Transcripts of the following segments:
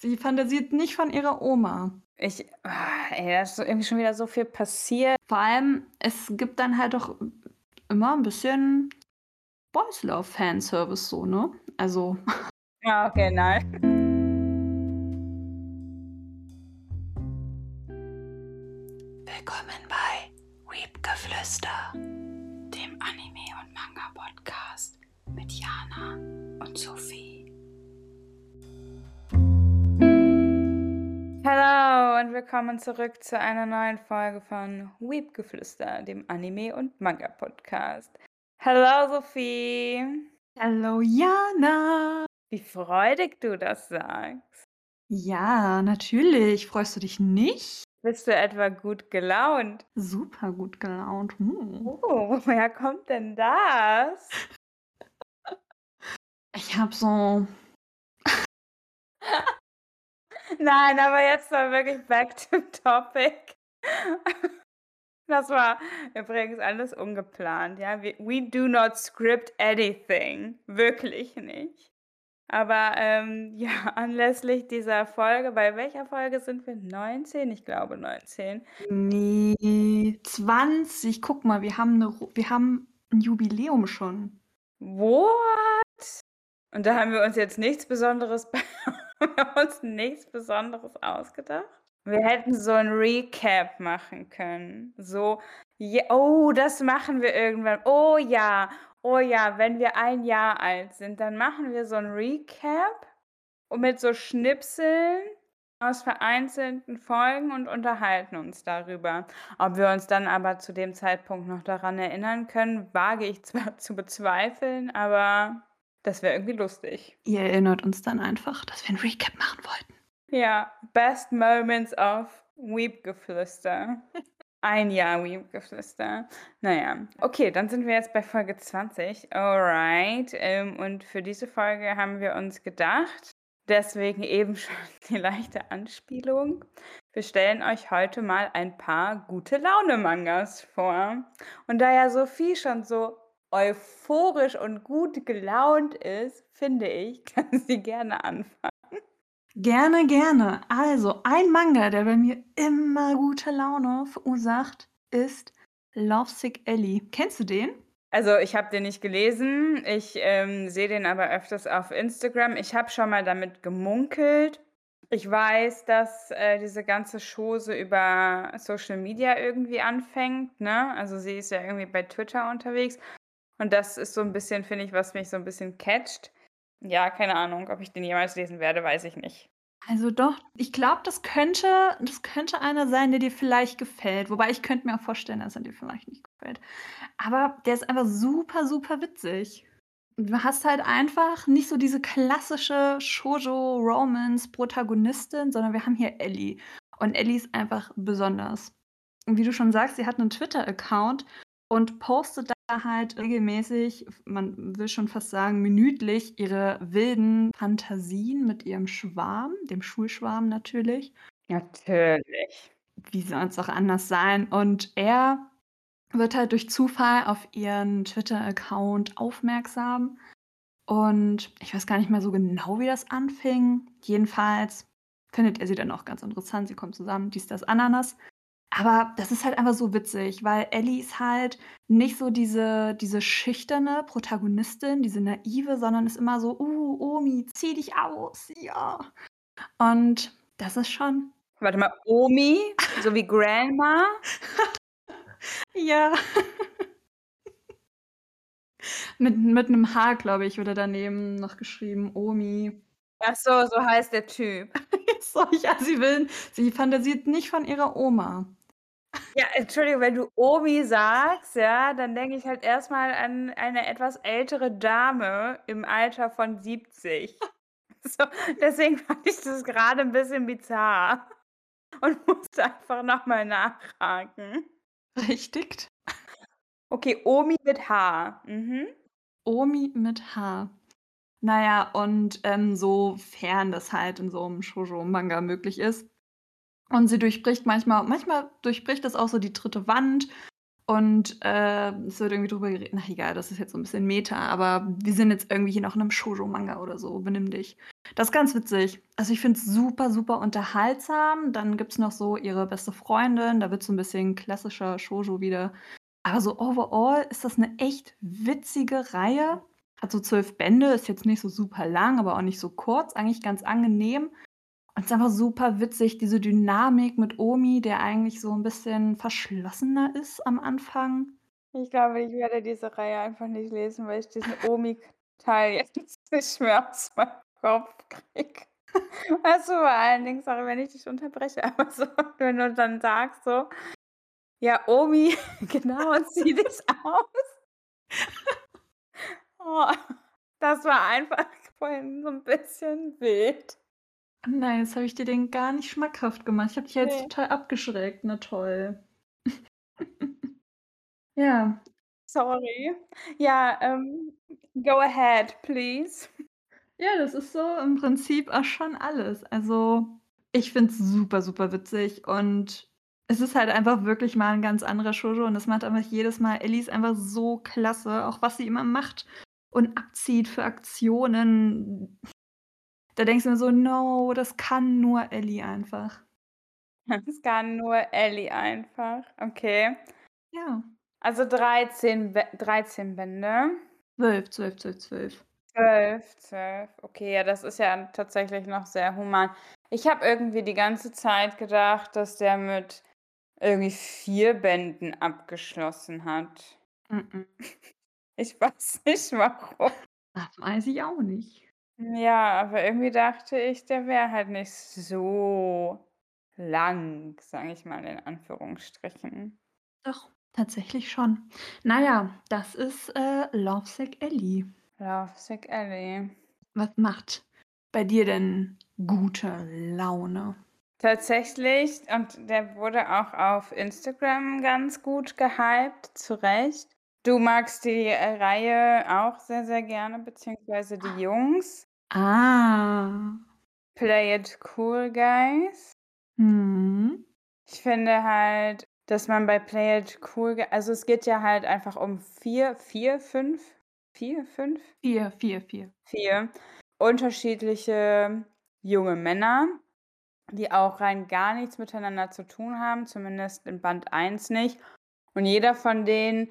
Sie fantasiert nicht von ihrer Oma. Ich, oh, ey, da ist so irgendwie schon wieder so viel passiert. Vor allem, es gibt dann halt doch immer ein bisschen Boys Love Fanservice so, ne? Also. Ja, okay, nein. Willkommen bei Weepgeflüster, dem Anime- und Manga-Podcast mit Jana und Sophie. Hallo und willkommen zurück zu einer neuen Folge von Weepgeflüster, dem Anime- und Manga-Podcast. Hallo Sophie. Hallo Jana. Wie freudig du das sagst. Ja, natürlich. Freust du dich nicht? Bist du etwa gut gelaunt? Super gut gelaunt. Hm. Oh, woher kommt denn das? Ich habe so. Nein, aber jetzt mal wirklich back to topic. Das war übrigens alles ungeplant, ja. We, we do not script anything. Wirklich nicht. Aber ähm, ja, anlässlich dieser Folge, bei welcher Folge sind wir? 19? Ich glaube 19. Nee, 20. Guck mal, wir haben, eine, wir haben ein Jubiläum schon. What? Und da haben wir uns jetzt nichts Besonderes, wir haben uns nichts Besonderes ausgedacht. Wir hätten so ein Recap machen können. So, ja, oh, das machen wir irgendwann. Oh ja, oh ja, wenn wir ein Jahr alt sind, dann machen wir so ein Recap und mit so Schnipseln aus vereinzelten Folgen und unterhalten uns darüber. Ob wir uns dann aber zu dem Zeitpunkt noch daran erinnern können, wage ich zwar zu bezweifeln, aber das wäre irgendwie lustig. Ihr erinnert uns dann einfach, dass wir ein Recap machen wollten. Ja, Best Moments of Weepgeflüster. Ein Jahr Weepgeflüster. Naja, okay, dann sind wir jetzt bei Folge 20. Alright. Ähm, und für diese Folge haben wir uns gedacht, deswegen eben schon die leichte Anspielung. Wir stellen euch heute mal ein paar gute Laune-Mangas vor. Und da ja Sophie schon so euphorisch und gut gelaunt ist, finde ich, kann sie gerne anfangen. Gerne, gerne. Also, ein Manga, der bei mir immer gute Laune verursacht, ist Lovesick Ellie. Kennst du den? Also, ich habe den nicht gelesen. Ich ähm, sehe den aber öfters auf Instagram. Ich habe schon mal damit gemunkelt. Ich weiß, dass äh, diese ganze Chose über Social Media irgendwie anfängt. Ne? Also, sie ist ja irgendwie bei Twitter unterwegs. Und das ist so ein bisschen, finde ich, was mich so ein bisschen catcht. Ja, keine Ahnung. Ob ich den jemals lesen werde, weiß ich nicht. Also doch, ich glaube, das könnte, das könnte einer sein, der dir vielleicht gefällt. Wobei ich könnte mir auch vorstellen, dass er dir vielleicht nicht gefällt. Aber der ist einfach super, super witzig. Du hast halt einfach nicht so diese klassische Shoujo-Romance-Protagonistin, sondern wir haben hier Ellie. Und Ellie ist einfach besonders. Und wie du schon sagst, sie hat einen Twitter-Account und postet da halt regelmäßig, man will schon fast sagen, minütlich ihre wilden Fantasien mit ihrem Schwarm, dem Schulschwarm natürlich. Natürlich. Wie soll es auch anders sein? Und er wird halt durch Zufall auf ihren Twitter-Account aufmerksam. Und ich weiß gar nicht mehr so genau, wie das anfing. Jedenfalls findet er sie dann auch ganz interessant. Sie kommen zusammen, dies, das, Ananas. Aber das ist halt einfach so witzig, weil Ellie ist halt nicht so diese, diese schüchterne Protagonistin, diese naive, sondern ist immer so, uh, Omi, zieh dich aus, ja. Und das ist schon. Warte mal, Omi, so wie Grandma? ja. mit, mit einem H, glaube ich, wurde daneben noch geschrieben, Omi. Ach so, so heißt der Typ. so, ja, sie will, sie fantasiert nicht von ihrer Oma. Ja, Entschuldigung, wenn du Omi sagst, ja, dann denke ich halt erstmal an eine etwas ältere Dame im Alter von 70. So, deswegen fand ich das gerade ein bisschen bizarr und musste einfach nochmal nachhaken. Richtig. Okay, Omi mit H. Mhm. Omi mit H. Naja, und ähm, sofern das halt in so einem Shoujo-Manga möglich ist, und sie durchbricht manchmal, manchmal durchbricht es auch so die dritte Wand und, äh, es wird irgendwie drüber geredet na egal, das ist jetzt so 'n bisschen Meta, aber wir sind jetzt irgendwie hier noch in 'nem Shoujo-Manga oder so, benimm dich. Das ist ganz witzig. Also, ich finde es super, super unterhaltsam. Dann gibt's noch so ihre beste Freundin, da wird's so 'n bisschen klassischer Shoujo wieder. Aber so overall ist das 'ne echt witzige Reihe. Hat so 12 Bände, ist jetzt nicht so super lang, aber auch nicht so kurz, eigentlich ganz angenehm. Und ist einfach super witzig, diese Dynamik mit Omi, der eigentlich so 'n bisschen verschlossener ist am Anfang. Ich glaube, ich werde diese Reihe einfach nicht lesen, weil ich diesen Omi-Teil jetzt nicht mehr aus meinem Kopf kriege. Du, vor allen Dingen, sorry, wenn ich dich unterbreche, aber so, wenn du dann sagst so: „Ja, Omi, genau, zieh dich aus.“ Oh, das war einfach vorhin so 'n bisschen wild. Nein, jetzt habe ich dir den gar nicht schmackhaft gemacht. Ich habe dich ja jetzt total abgeschreckt. Na toll. Ja. Sorry. Ja, ähm, go ahead, please. Ja, das ist so im Prinzip auch schon alles. Also, ich finde es super, super witzig und es ist halt einfach wirklich mal 'n ganz anderer Shoujo und das macht einfach jedes Mal Ellie ist einfach so klasse, auch was sie immer macht und abzieht für Aktionen. Da denkst du dir so: „No, das kann nur Ellie einfach.“ Das kann nur Ellie einfach. Okay. Ja. Also 13 Bä 13 Bände? 12, 12, 12, 12. 12, 12. Okay, ja, das ist ja tatsächlich noch sehr human. Ich habe irgendwie die ganze Zeit gedacht, dass der mit irgendwie 4 Bänden abgeschlossen hat. Mm-mm. Ich weiß nicht warum. Das weiß ich auch nicht. Ja, aber irgendwie dachte ich, der wäre halt nicht so lang, sage ich mal in Anführungsstrichen. Doch, tatsächlich schon. Na ja, das ist, äh, Lovesick Ellie. Lovesick Ellie. Was macht bei dir denn gute Laune? Tatsächlich und der wurde auch auf Instagram ganz gut gehypt, zu Recht. Du magst die, äh, Reihe auch sehr, sehr gerne, beziehungsweise die Jungs. Ah. Play it cool, guys. Mhm. Ich finde halt, dass man bei Play it cool also, es geht ja halt einfach um 4 4, 5 4, 5? 4, 4, 4. 4 unterschiedliche junge Männer, die auch rein gar nichts miteinander zu tun haben, zumindest in Band 1 nicht. Und jeder von denen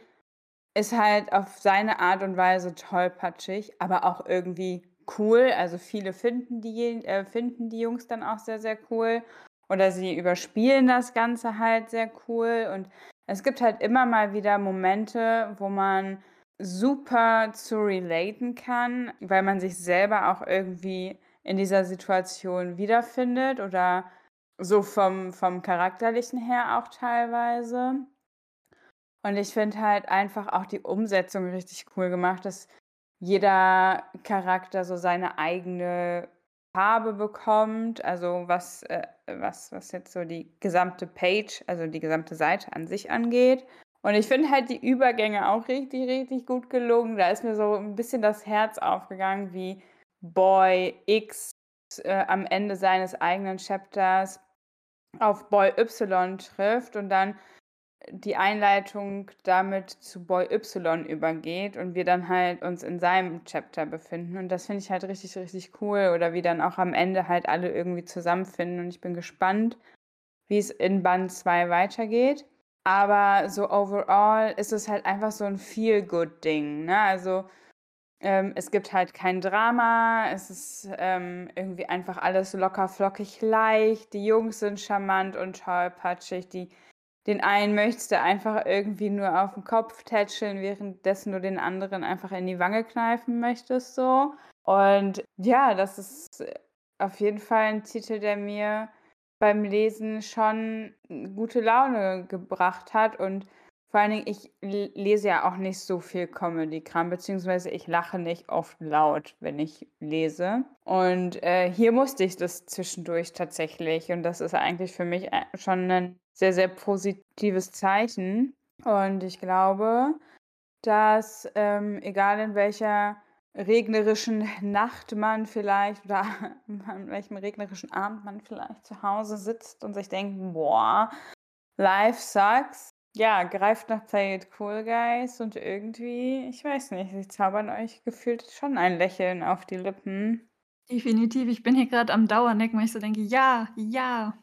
ist halt auf seine Art und Weise tollpatschig, aber auch irgendwie cool. Also, viele finden die äh, finden die Jungs dann auch sehr, sehr cool oder sie überspielen das Ganze halt sehr cool. Und es gibt halt immer mal wieder Momente, wo man super zu relaten kann, weil man sich selber auch irgendwie in dieser Situation wiederfindet oder so vom vom Charakterlichen her auch teilweise. Und ich finde halt einfach auch die Umsetzung richtig cool gemacht, dass jeder Charakter so seine eigene Farbe bekommt, also was äh, was was jetzt so die gesamte Page, also die gesamte Seite an sich angeht. Und ich finde halt die Übergänge auch richtig, richtig gut gelungen. Da ist mir so 'n bisschen das Herz aufgegangen, wie Boy X, äh, am Ende seines eigenen Chapters auf Boy Y trifft und dann die Einleitung damit zu Boy Y übergeht und wir dann halt uns in seinem Chapter befinden. Und das finde ich halt richtig, richtig cool oder wie dann auch am Ende halt alle irgendwie zusammenfinden und ich bin gespannt, wie's in Band 2 weitergeht. Aber so overall ist es halt einfach so 'n Feel-Good-Ding, ne? Also, ähm, es gibt halt kein Drama, es ist, ähm, irgendwie einfach alles locker flockig leicht. Die Jungs sind charmant und tollpatschig. Die den einen möchtest du einfach irgendwie nur auf 'n Kopf tätscheln, währenddessen du den anderen einfach in die Wange kneifen möchtest so. Und ja, das ist auf jeden Fall 'n Titel, der mir beim Lesen schon gute Laune gebracht hat und vor allen Dingen, ich lese ja auch nicht so viel Comedy-Kram, beziehungsweise ich lache nicht oft laut, wenn ich lese. Und, äh, hier musste ich das zwischendurch tatsächlich und das ist eigentlich für mich, äh, schon 'nen sehr, sehr positives Zeichen. Und ich glaube, dass, ähm, egal in welcher regnerischen Nacht man vielleicht oder an welchem regnerischen Abend man vielleicht zu Hause sitzt und sich denkt: „Boah, life sucks“, Ja, greift nach It Cool Guys und irgendwie, ich weiß nicht, sie zaubern euch gefühlt schon ein Lächeln auf die Lippen. Definitiv. Ich bin hier gerade am Dauernicken, weil ich so denke: „Ja, ja.“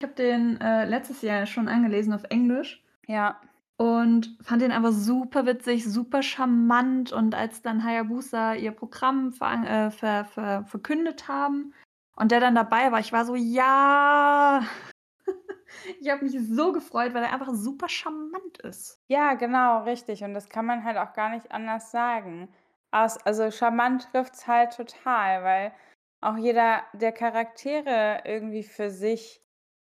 Ich habe den, äh, letztes Jahr schon angelesen auf Englisch Ja. und fand den aber super witzig, super charmant und als dann Hayabusa ihr Programm veran äh, ver ver verkündet haben und der dann dabei war, ich war so: „Ja!“ Ich habe mich so gefreut, weil er einfach super charmant ist. Ja, genau, richtig. Und das kann man halt auch gar nicht anders sagen. Aus also charmant trifft's halt total, weil auch jeder der Charaktere irgendwie für sich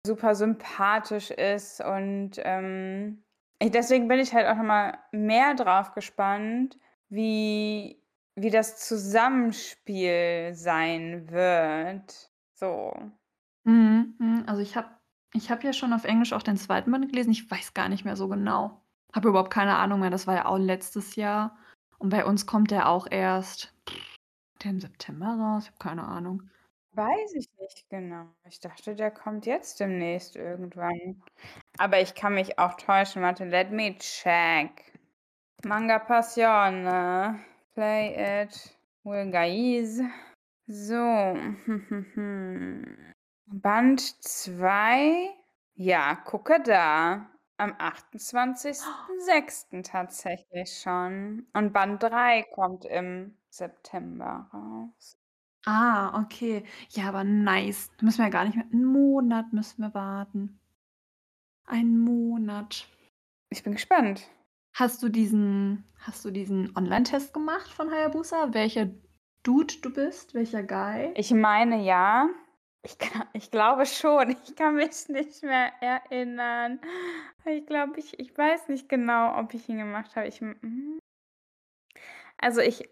super sympathisch ist und, ähm, ich deswegen bin ich halt auch noch mal mehr drauf gespannt, wie wie das Zusammenspiel sein wird, so. Mhm, mhm. Also, ich habe ich habe ja schon auf Englisch auch den zweiten Band gelesen. Ich weiß gar nicht mehr so genau. Habe überhaupt keine Ahnung mehr. Das war ja auch letztes Jahr und bei uns kommt der auch erst der im September raus? Ich habe keine Ahnung. Weiß ich nicht genau. Ich dachte, der kommt jetzt demnächst irgendwann. Aber ich kann mich auch täuschen. Warte, let me check. Manga Passione. Play it Will Guys. So. Band 2. Ja, gucke da. Am 28.06. tatsächlich schon. Und Band 3 kommt im September raus. Ah, okay. Ja, aber nice. Da müssen wir ja gar nicht mehr 'n Monat müssen wir warten. Ein Monat. Ich bin gespannt. Hast du diesen hast du diesen Online-Test gemacht von Hayabusa, welcher Dude du bist, welcher Guy? Ich meine ja. Ich ich glaube schon. Ich kann mich nicht mehr erinnern. Ich glaube, ich ich weiß nicht genau, ob ich ihn gemacht habe. Ich hm Also, ich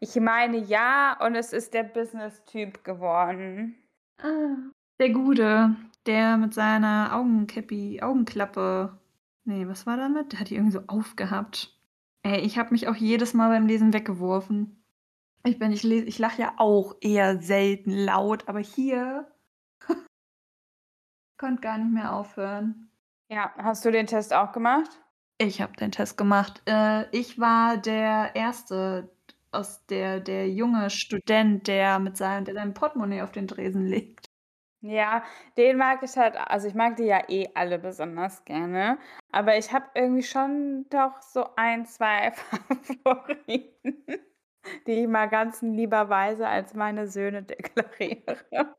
ich meine ja und es ist der Business-Typ geworden. Ah, der Gute, der mit seiner Augencappi Augenklappe ne, was war damit? Der hat die irgendwie so aufgehabt. Ey, ich habe mich auch jedes Mal beim Lesen weggeworfen. Ich bin ich ich lache ja auch eher selten laut, aber hier konnte gar nicht mehr aufhören. Ja, hast du den Test auch gemacht? Ich habe den Test gemacht. Äh, ich war der Erste aus der der junge Student, der mit seinem der sein Portemonnaie auf den Tresen legt. Ja, den mag ich halt also, ich mag die ja eh alle besonders gerne, aber ich habe irgendwie schon doch so 1, 2 Favoriten, die ich mal ganz lieberweise als meine Söhne deklariere.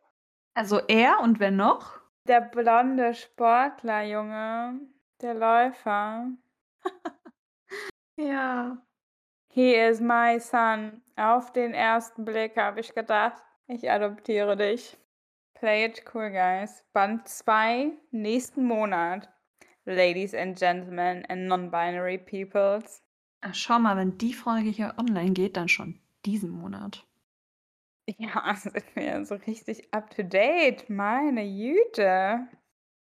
Also, er und wer noch? Der blonde Sportlerjunge, der Läufer. Ja. He is my son. Auf den ersten Blick habe ich gedacht: „Ich adoptiere dich.“ Play it cool, guys. Band 2 nächsten Monat. Ladies and Gentlemen and non-binary peoples. Ach, schau mal, wenn die Folge hier online geht, dann schon diesen Monat. Ja, sind wir ja so richtig up to date, meine Güte.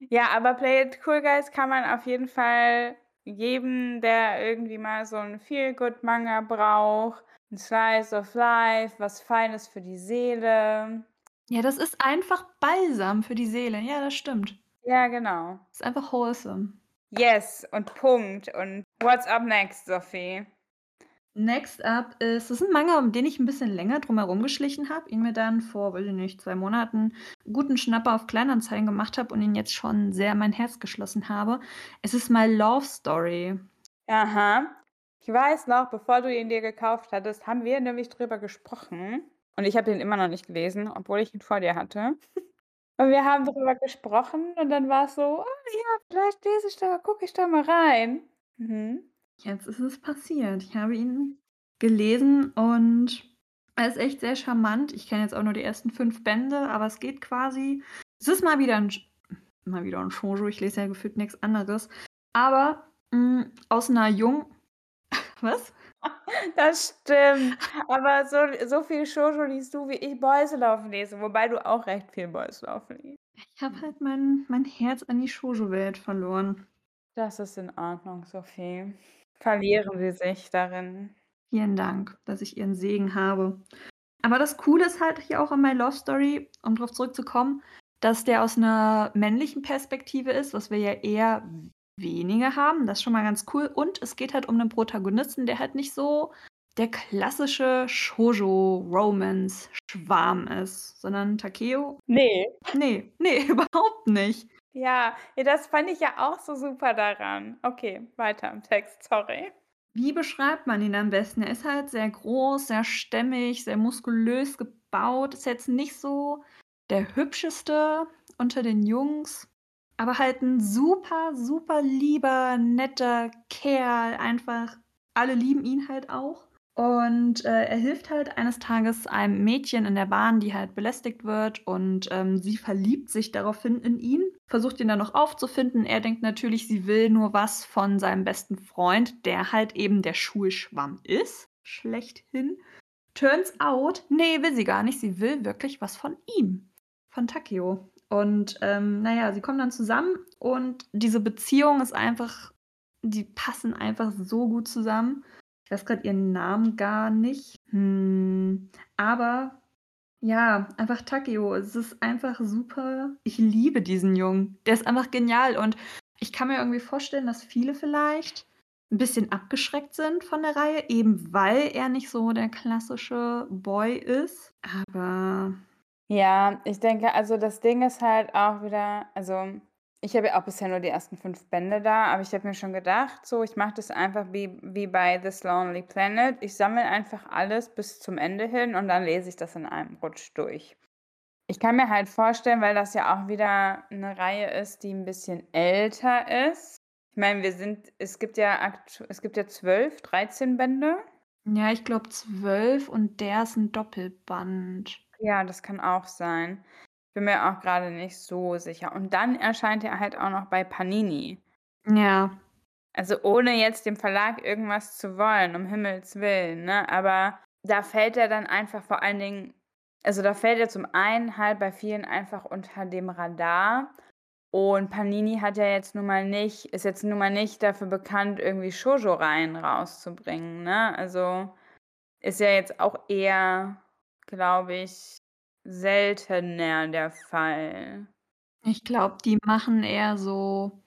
Ja, aber Play it cool, guys kann man auf jeden Fall jedem, der irgendwie mal so 'n Feel-Good-Manga braucht, 'n Slice of Life, was Feines für die Seele. Ja, das ist einfach Balsam für die Seele. Ja, das stimmt. Ja, genau. Ist einfach wholesome. Yes und Punkt. Und what's up next, Sophie? Next up ist das ist 'n Manga, um den ich 'n bisschen länger drum herum geschlichen habe, ihn mir dann vor, weiß ich nicht, 2 Monaten guten Schnapper auf Kleinanzeigen gemacht habe und ihn jetzt schon sehr in mein Herz geschlossen habe. Es ist My Love Story. Aha. Ich weiß noch, bevor du ihn dir gekauft hattest, haben wir nämlich drüber gesprochen und ich habe den immer noch nicht gelesen, obwohl ich ihn vor dir hatte. Und wir haben drüber gesprochen und dann war's so: „Oh ja, vielleicht lese ich da gucke ich da mal rein.“ Mhm. Jetzt ist es passiert. Ich habe ihn gelesen und er ist echt sehr charmant. Ich kenne jetzt auch nur die ersten 5 Bände, aber es geht quasi es ist mal wieder 'n Sh mal wieder 'n Shoujo, ich lese ja gefühlt nix anderes. Aber, hm, aus 'ner jung was? Das stimmt. Aber so so viel Shoujo liest du, wie ich Boys Love lese, wobei du auch recht viel Boys Love liest. Ich habe halt mein mein Herz an die Shoujo-Welt verloren. Das ist in Ordnung, Sophie. Verlieren Sie sich darin. Vielen Dank, dass ich Ihren Segen habe. Aber das Coole ist halt hier auch an My Love Story, um drauf zurückzukommen, dass der aus 'ner männlichen Perspektive ist, was wir ja eher weniger haben. Das ist schon mal ganz cool. Und es geht halt um 'nen Protagonisten, der halt nicht so der klassische Shoujo-Romance-Schwarm ist, sondern Takeo Ne. Ne, ne, überhaupt nicht. Ja, das fand ich ja auch so super daran. Okay, weiter im Text, sorry. Wie beschreibt man ihn am besten? Er ist halt sehr groß, sehr stämmig, sehr muskulös gebaut. Ist jetzt nicht so der Hübscheste unter den Jungs, aber halt 'n super, super lieber, netter Kerl. Einfach alle lieben ihn halt auch. Und, äh, er hilft halt eines Tages einem Mädchen in der Bahn, die halt belästigt wird und, ähm, sie verliebt sich daraufhin in ihn, versucht ihn dann noch aufzufinden. Er denkt natürlich, sie will nur was von seinem besten Freund, der halt eben der Schulschwamm ist, schlechthin. Turns out, ne, will sie gar nicht. Sie will wirklich was von ihm, von Takeo. Und, ähm, na ja, sie kommen dann zusammen und diese Beziehung ist einfach die passen einfach so gut zusammen. Ich weiß grad ihren Namen gar nicht. Hm, aber ja, einfach Takeo. Es ist einfach super. Ich liebe diesen Jungen. Der ist einfach genial und ich kann mir irgendwie vorstellen, dass viele vielleicht 'n bisschen abgeschreckt sind von der Reihe, eben weil er nicht so der klassische Boy ist. Aber Ja, ich denke, also das Ding ist halt auch wieder also ich habe ja auch bisher nur die ersten 5 Bände da, aber ich habe mir schon gedacht, so, ich mache das einfach wie wie bei „This Lonely Planet“. Ich sammle einfach alles bis zum Ende hin und dann lese ich das in einem Rutsch durch. Ich kann mir halt vorstellen, weil das ja auch wieder 'ne Reihe ist, die 'n bisschen älter ist. Ich meine, wir sind es gibt ja es gibt ja 12, 13 Bände. Ja, ich glaube 12 und der ist 'n Doppelband. Ja, das kann auch sein. Bin mir auch grade nicht so sicher. Und dann erscheint er halt auch noch bei Panini. Ja. Also, ohne jetzt dem Verlag irgendwas zu wollen, um Himmels Willen, ne? Aber da fällt er dann einfach vor allen Dingen also, da fällt er zum einen halt bei vielen einfach unter dem Radar. Und Panini hat ja jetzt nun mal nicht ist jetzt nun mal nicht dafür bekannt, irgendwie Shoujo-Reihen rauszubringen, ne? Also, ist ja jetzt auch eher, glaube ich, seltener der Fall. Ich glaube, die machen eher so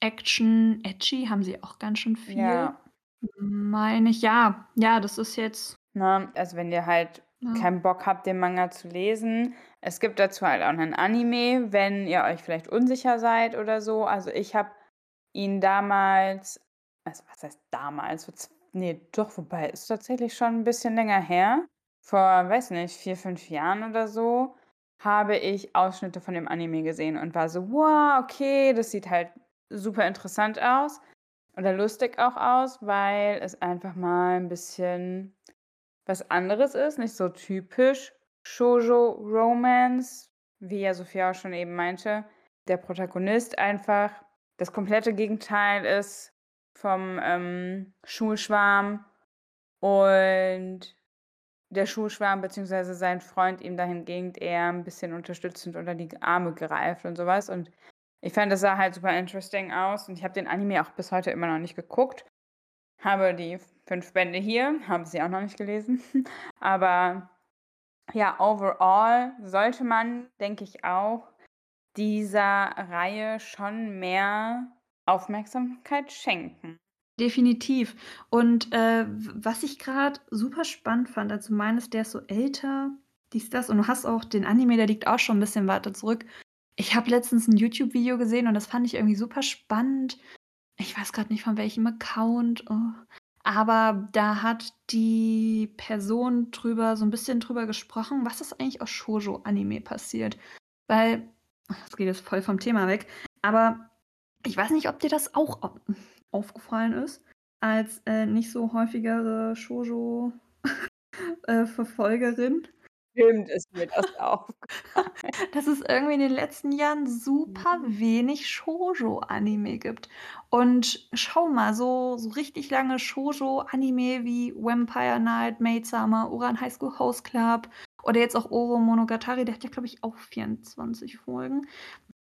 Action, edgy haben sie auch ganz schön viel, Ja. meine ich. Ja, ja, das ist jetzt Ne, also, wenn ihr halt Ja. keinen Bock habt, den Manga zu lesen es gibt dazu halt auch 'nen Anime, wenn ihr euch vielleicht unsicher seid oder so. Also, ich habe ihn damals also, was heißt damals? Vor z ne, doch, wobei, ist tatsächlich schon 'n bisschen länger her. Vor, weiß nicht, 4, 5 Jahren oder so, habe ich Ausschnitte von dem Anime gesehen und war so: „Wow, okay, das sieht halt super interessant aus oder lustig auch aus“, weil es einfach mal 'n bisschen was anderes ist, nicht so typisch Shoujo-Romance, wie ja Sophia auch schon eben meinte. Der Protagonist einfach das komplette Gegenteil ist vom, ähm, Schulschwarm und der Schulschwarm beziehungsweise sein Freund ihm dahingehend eher 'n bisschen unterstützend unter die Arme greift und so was. Und ich fand, das sah halt super interesting aus und ich habe den Anime auch bis heute immer noch nicht geguckt. Habe die 5 Bände hier, habe sie auch noch nicht gelesen. Aber ja, overall sollte man, denke ich auch, dieser Reihe schon mehr Aufmerksamkeit schenken. Definitiv. Und, äh, was ich grad super spannend fand, als du meintest, der ist so älter, dies, das und du hast auch den Anime, der liegt auch schon 'n bisschen weiter zurück. Ich habe letztens 'n YouTube-Video gesehen und das fand ich irgendwie super spannend. Ich weiß grad nicht von welchem Account, oh, aber da hat die Person drüber so 'n bisschen drüber gesprochen, was ist eigentlich aus Shoujo-Anime passiert. Weil das geht jetzt voll vom Thema weg, aber ich weiß nicht, ob dir das auch au aufgefallen ist als, äh, nicht so häufigere Shoujo, äh, Verfolgerin. Stimmt, ist mir das aufgefallen. Dass es irgendwie in den letzten Jahren super Mhm. wenig Shoujo-Anime gibt. Und schau mal, so so richtig lange Shoujo-Anime wie Vampire Knight, Maid-Sama, Ouran High School Host Club oder jetzt auch Oro-Monogatari, der hat ja, glaube ich, auch 24 Folgen.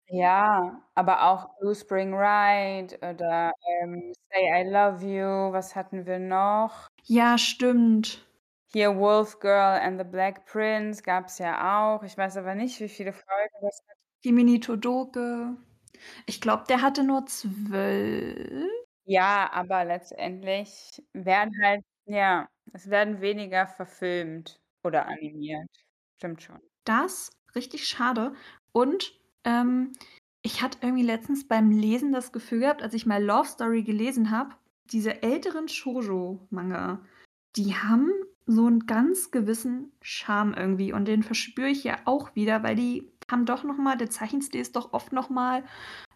Ja, aber auch Blue Spring Ride oder, ähm, Say I Love You. Was hatten wir noch? Ja, stimmt. Hier Wolf Girl and the Black Prince gab's ja auch. Ich weiß aber nicht, wie viele Folgen das hat. Kimi Todoke. Ich glaube, der hatte nur 12? Ja, aber letztendlich werden halt ja, es werden weniger verfilmt oder animiert. Stimmt schon. Das richtig schade. Und, ähm, ich hatte irgendwie letztens beim Lesen das Gefühl gehabt, als ich mal Love Story gelesen habe, diese älteren Shoujo-Manga, die haben so einen ganz gewissen Charme irgendwie und den verspüre ich ja auch wieder, weil die haben doch noch mal der Zeichenstil ist doch oft noch mal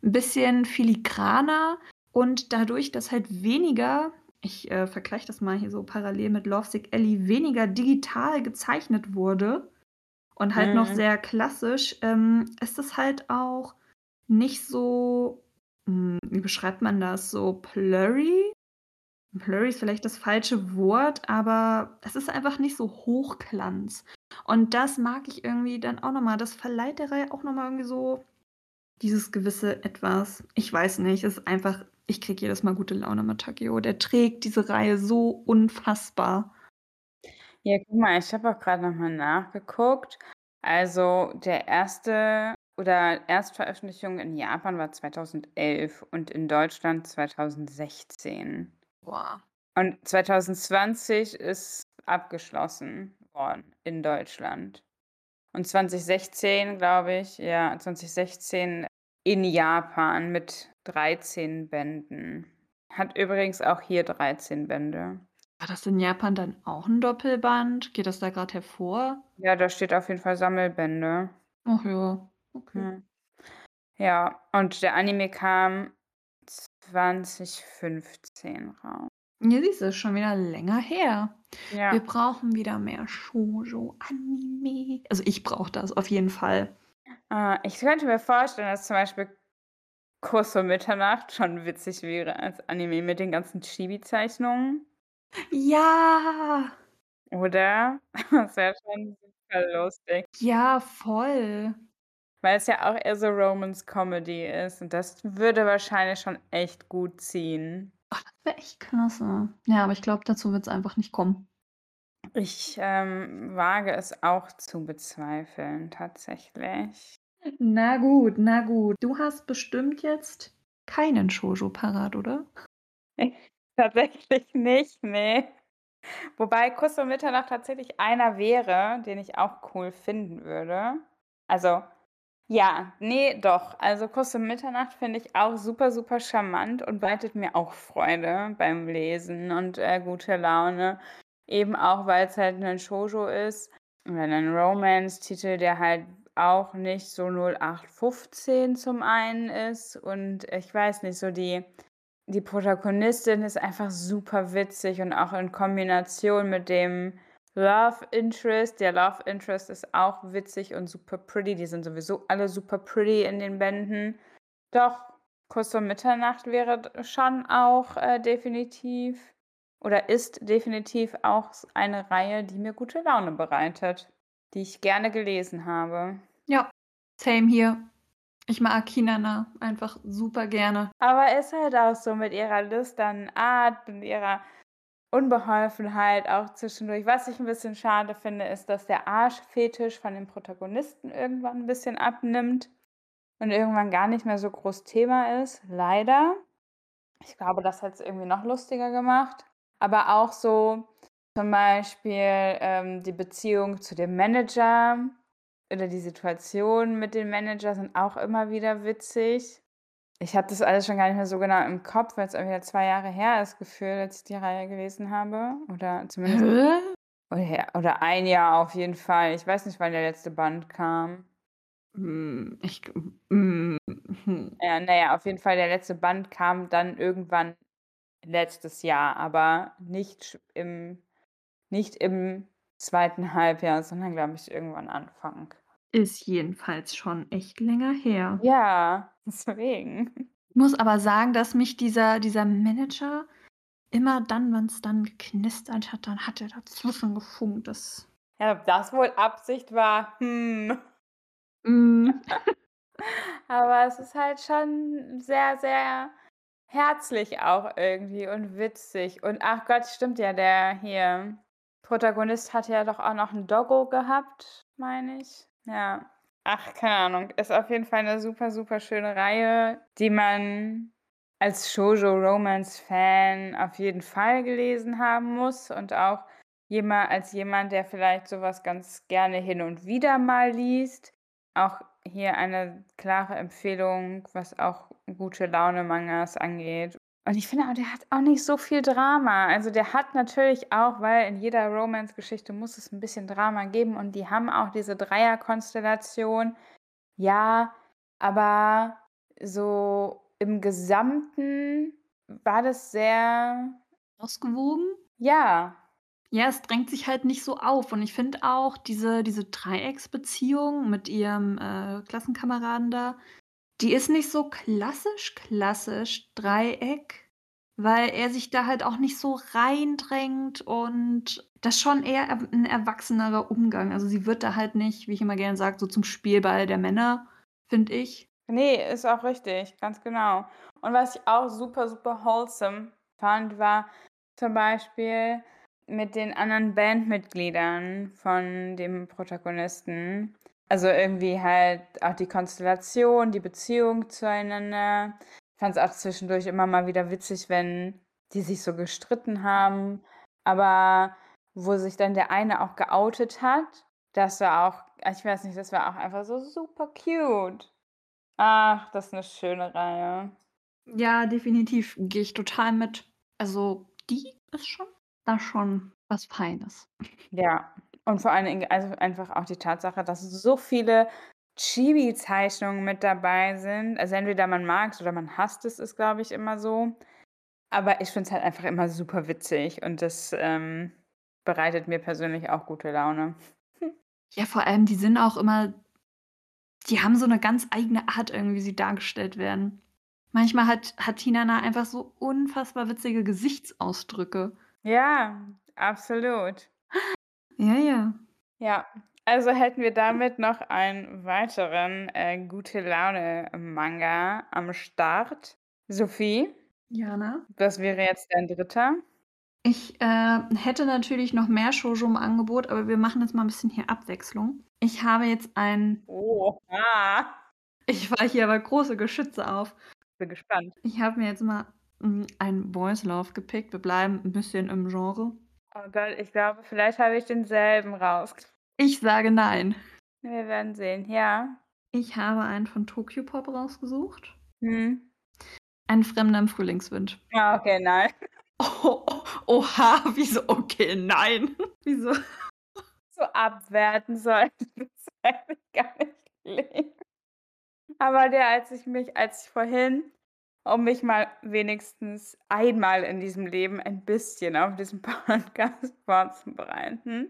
'n bisschen filigraner und dadurch, dass halt weniger ich, äh, vergleiche das mal hier so parallel mit Lovesick Ellie, weniger digital gezeichnet wurde und halt noch Mhm. sehr klassisch, ähm, ist es halt auch nicht so hm, wie beschreibt man das, so blurry? Blurry ist vielleicht das falsche Wort, aber es ist einfach nicht so Hochglanz. Und das mag ich irgendwie dann auch noch mal. Das verleiht der Reihe auch noch mal irgendwie so dieses gewisse Etwas. Ich weiß nicht, es ist einfach ich kriege jedes Mal gute Laune mit Takeo. Der trägt diese Reihe so unfassbar. Ja, guck mal, ich habe auch grad noch mal nachgeguckt. Also, der erste oder Erstveröffentlichung in Japan war 2011 und in Deutschland 2016. Boah. Und 2020 ist abgeschlossen worden in Deutschland. Und 2016, glaube ich ja, 2016 in Japan mit 13 Bänden. Hat übrigens auch hier 13 Bände. War das in Japan dann auch 'n Doppelband? Geht das da grad hervor? Ja, da steht auf jeden Fall Sammelbände. Ach ja, okay. Mhm. Ja, und der Anime kam 2015 raus. Ja, siehst du, ist schon wieder länger her. Wir Ja. brauchen wieder mehr Shoujo-Anime. Also, ich brauche das auf jeden Fall. Äh, ich könnte mir vorstellen, dass zum Beispiel Kurs um Mitternacht schon witzig wäre als Anime mit den ganzen Chibi-Zeichnungen. Ja! Oder? Das wäre schon super lustig. Ja, voll. Weil es ja auch eher so Romance-Comedy ist und das würde wahrscheinlich schon echt gut ziehen. Ach, das wäre echt klasse. Ja, aber ich glaube, dazu wird's einfach nicht kommen. Ich, ähm, wage es auch zu bezweifeln tatsächlich. Na gut, na gut. Du hast bestimmt jetzt keinen Shoujo parat, oder? Tatsächlich nicht, ne. Wobei Kuss um Mitternacht tatsächlich einer wäre, den ich auch cool finden würde. Also, ja, ne, doch. Also, Kuss um Mitternacht finde ich auch super, super charmant und bereitet mir auch Freude beim Lesen und, äh, gute Laune. Eben auch, weil's halt 'nen Shoujo ist oder 'nen Romance-Titel, der halt auch nicht so 0815 zum einen ist und ich weiß nicht, so die die Protagonistin ist einfach super witzig und auch in Kombination mit dem Love Interest. Der Love Interest ist auch witzig und super pretty. Die sind sowieso alle super pretty in den Bänden. Doch, Kuss um Mitternacht wäre schon auch, äh, definitiv oder ist definitiv auch eine Reihe, die mir gute Laune bereitet, die ich gerne gelesen habe. Ja, same hier. Ich mag Kinana einfach super gerne. Aber ist halt auch so mit ihrer lüsternen Art und ihrer Unbeholfenheit auch zwischendurch. Was ich 'n bisschen schade finde, ist, dass der Arschfetisch von dem Protagonisten irgendwann 'n bisschen abnimmt und irgendwann gar nicht mehr so groß Thema ist, leider. Ich glaube, das hätt's irgendwie noch lustiger gemacht. Aber auch so zum Beispiel, ähm, die Beziehung zu dem Manager oder die Situation mit dem Manager sind auch immer wieder witzig. Ich habe das alles schon gar nicht mehr so genau im Kopf, weil's auch wieder 2 Jahre her ist gefühlt, als ich die Reihe gelesen habe oder zumindest Hä? oder 1 Jahr auf jeden Fall. Ich weiß nicht, wann der letzte Band kam. Hm, ich hm, hm. Ja, na ja, auf jeden Fall der letzte Band kam dann irgendwann letztes Jahr, aber nicht im nicht im 2. Halbjahr, sondern, glaube ich, irgendwann Anfang. Ist jedenfalls schon echt länger her. Ja, deswegen. Muss aber sagen, dass mich dieser dieser Manager immer dann, wenn's dann geknistert hat, dann hat er dazwischen gefunkt. Das Ja, ob das wohl Absicht war, hm. Mhm. Aber es ist halt schon sehr, sehr herzlich auch irgendwie und witzig. Und ach Gott, stimmt ja, der hier Protagonist hatte ja doch auch noch 'n Doggo gehabt, meine ich. Ja. Ach, keine Ahnung. Ist auf jeden Fall eine super, super schöne Reihe, die man als Shoujo-Romance-Fan auf jeden Fall gelesen haben muss und auch jemand, als jemand, der vielleicht sowas ganz gerne hin und wieder mal liest. Auch hier eine klare Empfehlung, was auch gute Laune-Mangas angeht. Und ich finde auch, der hat auch nicht so viel Drama. Also der hat natürlich auch, weil in jeder Romance-Geschichte muss es ein bisschen Drama geben und die haben auch diese Dreierkonstellation. Ja, aber so im Gesamten war das sehr Ausgewogen? Ja. Ja, es drängt sich halt nicht so auf. Und ich finde auch diese, diese Dreiecksbeziehung mit ihrem äh, Klassenkameraden da, die ist nicht so klassisch, klassisch Dreieck, weil er sich da halt auch nicht so reindrängt und das schon eher ein erwachsenerer Umgang. Also sie wird da halt nicht, wie ich immer gerne sage, so zum Spielball der Männer, finde ich. Nee, ist auch richtig, ganz genau. Und was ich auch super, super wholesome fand, war zum Beispiel mit den anderen Bandmitgliedern von dem Protagonisten. Also irgendwie halt auch die Konstellation, die Beziehung zueinander. Ich fand es auch zwischendurch immer mal wieder witzig, wenn die sich so gestritten haben. Aber wo sich dann der eine auch geoutet hat, das war auch, ich weiß nicht, das war auch einfach so super cute. Ach, das ist eine schöne Reihe. Ja, definitiv gehe ich total mit. Also, die ist schon da schon was Feines. Ja, und vor allen Dingen also einfach auch die Tatsache, dass so viele Chibi-Zeichnungen mit dabei sind. Also entweder man mag es oder man hasst es, ist, glaube ich, immer so. Aber ich finde es halt einfach immer super witzig und das ähm, bereitet mir persönlich auch gute Laune. Ja, vor allem, die sind auch immer die haben so eine ganz eigene Art irgendwie, wie sie dargestellt werden. Manchmal hat hat Tinana einfach so unfassbar witzige Gesichtsausdrücke. Ja, absolut. Ja, ja. Ja, also hätten wir damit noch einen weiteren, äh, Gute-Laune-Manga am Start. Sophie? Jana? Was wäre jetzt dein dritter? Ich, äh, hätte natürlich noch mehr Shoujo im Angebot, aber wir machen jetzt mal ein bisschen hier Abwechslung. Ich habe jetzt ein Oha. Ich weiche hier aber große Geschütze auf. Bin gespannt. Ich habe mir jetzt mal, hm, einen Boys Love gepickt. Wir bleiben ein bisschen im Genre. Oh Gott, ich glaube, vielleicht habe ich denselben raus. Ich sage nein. Wir werden sehen, ja. Ich habe einen von Tokyo Pop rausgesucht. Mhm. Ein Fremder im Frühlingswind. Ja, ah, okay, nein. Oh, oh, oha, wieso? Okay, nein. Wieso? So abwerten sollten das eigentlich gar nicht leben. Aber der, als ich mich, als ich vorhin, um mich mal wenigstens einmal in diesem Leben ein bisschen auf diesem Podcast vorzubereiten,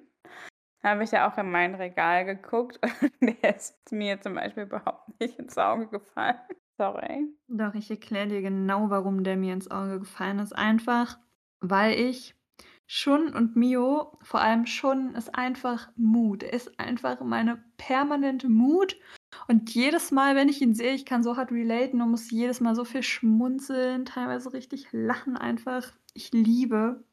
habe ich ja auch in mein Regal geguckt und der ist mir zum Beispiel überhaupt nicht ins Auge gefallen. Sorry. Doch, ich erkläre dir genau, warum der mir ins Auge gefallen ist. Einfach, weil ich Shun und Mio, vor allem Shun, ist einfach Mut. Er ist einfach meine permanente Mut. Und jedes Mal, wenn ich ihn sehe, ich kann so hart relaten und muss jedes Mal so viel schmunzeln, teilweise richtig lachen einfach. Ich liebe.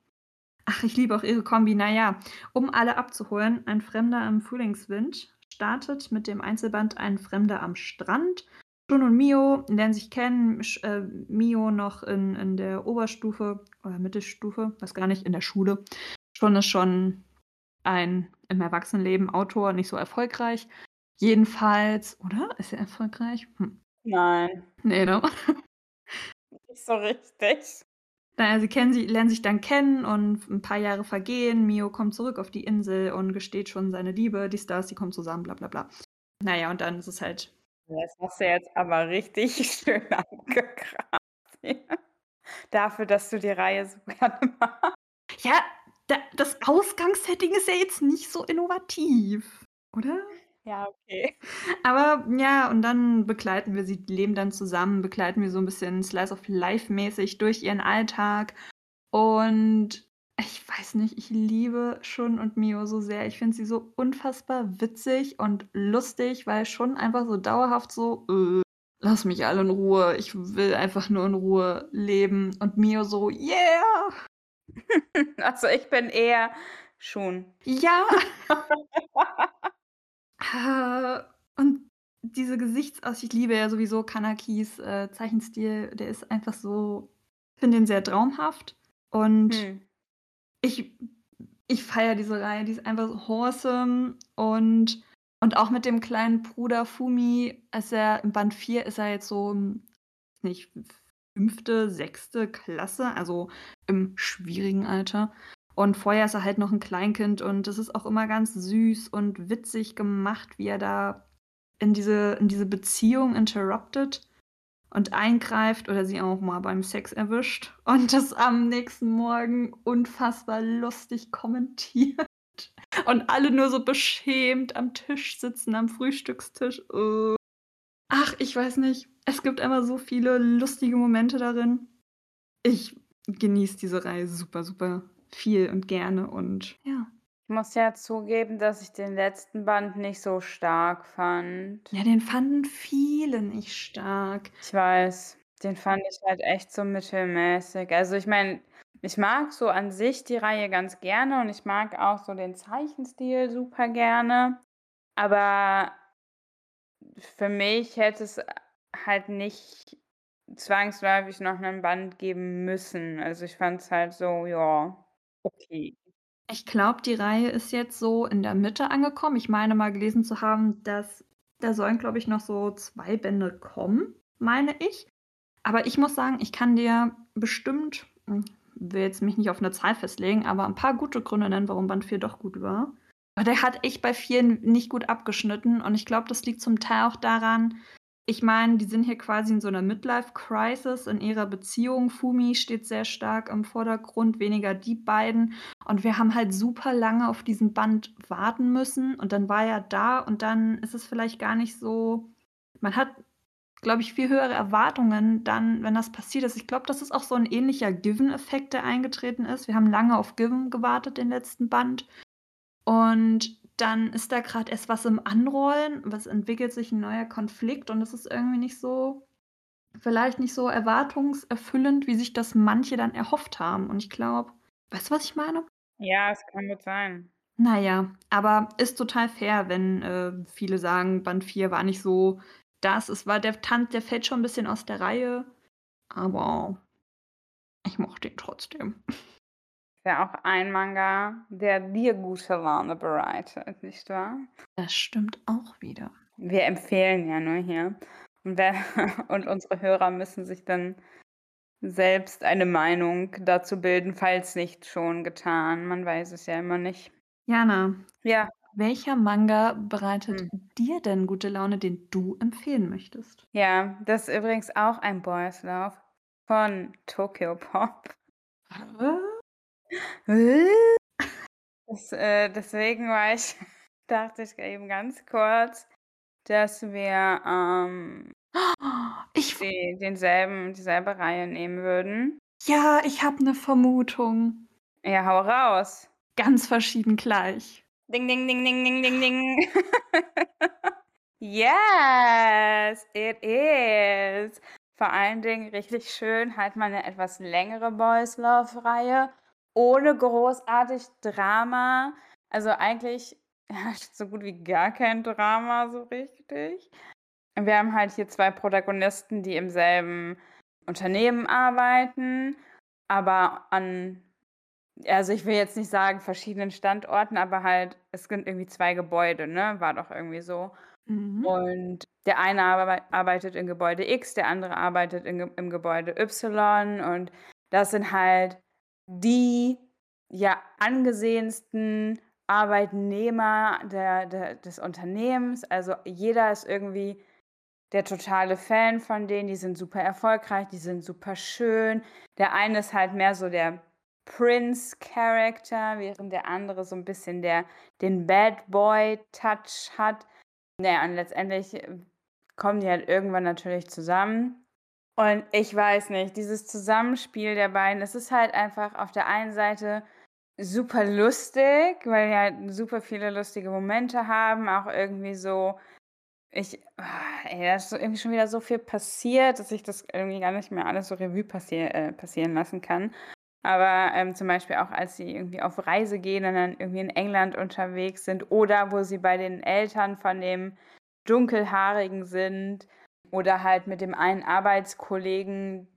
Ach, ich liebe auch ihre Kombi. Naja, um alle abzuholen, ein Fremder im Frühlingswind startet mit dem Einzelband Ein Fremder am Strand Shun und Mio lernen sich kennen. Äh, Mio noch in, in der Oberstufe oder Mittelstufe, weiß gar nicht, in der Schule. Shun ist schon ein im Erwachsenenleben Autor, nicht so erfolgreich. Jedenfalls, oder? Ist er erfolgreich? Hm. Nein. Nee, ne? Nicht so richtig. Naja, sie kennen sie, lernen sich dann kennen und ein paar Jahre vergehen. Mio kommt zurück auf die Insel und gesteht schon seine Liebe, die Stars, die kommen zusammen, bla bla bla. Naja, und dann ist es halt das hast du jetzt aber richtig schön abgegraben. Dafür, dass du die Reihe so gerne machst. Ja, da, das Ausgangssetting ist ja jetzt nicht so innovativ, oder? Ja, okay. Aber ja, und dann begleiten wir sie, leben dann zusammen, begleiten wir so ein bisschen Slice of Life mäßig durch ihren Alltag. Und ich weiß nicht, ich liebe Shun und Mio so sehr. Ich finde sie so unfassbar witzig und lustig, weil Shun einfach so dauerhaft so, äh, lass mich alle in Ruhe, ich will einfach nur in Ruhe leben. Und Mio so, yeah! Also ich bin eher Shun. Ja! Ah, und diese Gesichtsaus ich liebe ja sowieso Kanakis, äh, Zeichenstil, der ist einfach so finde den sehr traumhaft und Hm. ich ich feiere diese Reihe, die ist einfach so wholesome und und auch mit dem kleinen Bruder Fumi ist er im Band 4 ist er jetzt so, nicht, fünfte, sechste Klasse, also im schwierigen Alter. Und vorher ist er halt noch ein Kleinkind und das ist auch immer ganz süß und witzig gemacht, wie er da in diese, in diese Beziehung interrupted und eingreift oder sie auch mal beim Sex erwischt und das am nächsten Morgen unfassbar lustig kommentiert. Und alle nur so beschämt am Tisch sitzen, am Frühstückstisch. Äh. Ach, ich weiß nicht. Es gibt immer so viele lustige Momente darin. Ich genieße diese Reihe super, super viel und gerne und ja. Ich muss ja zugeben, dass ich den letzten Band nicht so stark fand. Ja, den fanden viele nicht stark. Ich weiß, den fand ich halt echt so mittelmäßig. Also ich meine, ich mag so an sich die Reihe ganz gerne und ich mag auch so den Zeichenstil super gerne. Aber für mich hätte es halt nicht zwangsläufig noch einen Band geben müssen. Also ich fand es halt so, ja, okay. Ich glaube, die Reihe ist jetzt so in der Mitte angekommen. Ich meine mal gelesen zu haben, dass da sollen, glaube ich, noch so zwei Bände kommen, meine ich. Aber ich muss sagen, ich kann dir bestimmt, hm, will jetzt mich nicht auf eine Zahl festlegen, aber ein paar gute Gründe nennen, warum Band 4 doch gut war. Aber der hat echt bei vielen nicht gut abgeschnitten und ich glaube, das liegt zum Teil auch daran, ich meine, die sind hier quasi in so einer Midlife-Crisis in ihrer Beziehung. Fumi steht sehr stark im Vordergrund, weniger die beiden. Und wir haben halt super lange auf diesen Band warten müssen. Und dann war er da und dann ist es vielleicht gar nicht so. Man hat, glaube ich, viel höhere Erwartungen dann, wenn das passiert ist. Ich glaube, das ist auch so ein ähnlicher Given-Effekt, der eingetreten ist. Wir haben lange auf Given gewartet, den letzten Band. Und dann ist da gerade erst was im Anrollen, was entwickelt sich ein neuer Konflikt und es ist irgendwie nicht so vielleicht nicht so erwartungserfüllend, wie sich das manche dann erhofft haben. Und ich glaube weißt du, was ich meine? Ja, es kann gut sein. Na ja, aber ist total fair, wenn, äh, viele sagen, Band 4 war nicht so das. Es war der Tanz der fällt schon ein bisschen aus der Reihe, aber ich mochte ihn trotzdem. Ja auch ein Manga, der dir gute Laune bereitet, nicht wahr? Das stimmt auch wieder. Wir empfehlen ja nur hier. Und, wer, und unsere Hörer müssen sich dann selbst eine Meinung dazu bilden, falls nicht schon getan. Man weiß es ja immer nicht. Jana, Ja. welcher Manga bereitet Hm. dir denn gute Laune, den du empfehlen möchtest? Ja, das ist übrigens auch ein Boys Love von Tokyo Pop. Das, äh, deswegen war ich dachte ich eben ganz kurz, dass wir, ähm Ich die denselben dieselbe Reihe nehmen würden. Ja, ich habe 'ne Vermutung. Ja, hau raus. Ganz verschieden gleich. Ding, ding, ding, ding, ding, ding, ding. Yes, it is. Vor allen Dingen richtig schön halt mal 'ne etwas längere Boys Love Reihe ohne großartig Drama. Also, eigentlich so gut wie gar kein Drama so richtig. Wir haben halt hier 2 Protagonisten, die im selben Unternehmen arbeiten, aber an also, ich will jetzt nicht sagen verschiedenen Standorten, aber halt es sind irgendwie 2 Gebäude, ne? War doch irgendwie so. Mhm. Und der eine arbei arbeitet in Gebäude X, der andere arbeitet in im Gebäude Y und das sind halt die, ja, angesehensten Arbeitnehmer der der des Unternehmens. Also, jeder ist irgendwie der totale Fan von denen. Die sind super erfolgreich, die sind super schön. Der eine ist halt mehr so der Prince Character, während der andere so 'n bisschen der den Bad Boy Touch hat. Na ja, und letztendlich, kommen die halt irgendwann natürlich zusammen. Und ich weiß nicht, dieses Zusammenspiel der beiden, es ist halt einfach auf der einen Seite super lustig, weil die halt super viele lustige Momente haben, auch irgendwie so ich ey, da ist so irgendwie schon wieder so viel passiert, dass ich das irgendwie gar nicht mehr alles so Revue passier äh, passieren lassen kann. Aber, ähm, zum Beispiel auch, als sie irgendwie auf Reise gehen und dann irgendwie in England unterwegs sind oder wo sie bei den Eltern von dem Dunkelhaarigen sind oder halt mit dem einen Arbeitskollegen,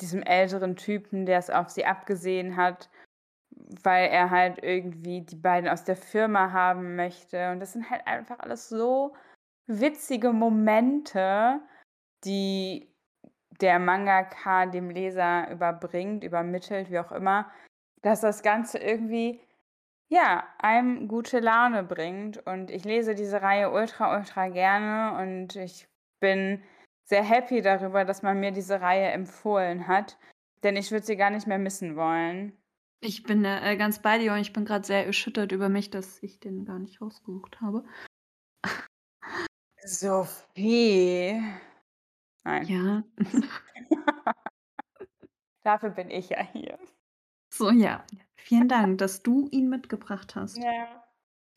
diesem älteren Typen, der es auf sie abgesehen hat, weil er halt irgendwie die beiden aus der Firma haben möchte. Und das sind halt einfach alles so witzige Momente, die der Mangaka dem Leser überbringt, übermittelt, wie auch immer, dass das Ganze irgendwie ja, einem gute Laune bringt. Und ich lese diese Reihe ultra, ultra gerne und ich bin sehr happy darüber, dass man mir diese Reihe empfohlen hat, denn ich würde sie gar nicht mehr missen wollen. Ich bin äh, ganz bei dir und ich bin gerade sehr erschüttert über mich, dass ich den gar nicht rausgesucht habe. Sophie. Nein. Ja. Dafür bin ich ja hier. So, ja. Vielen Dank, dass du ihn mitgebracht hast. Ja.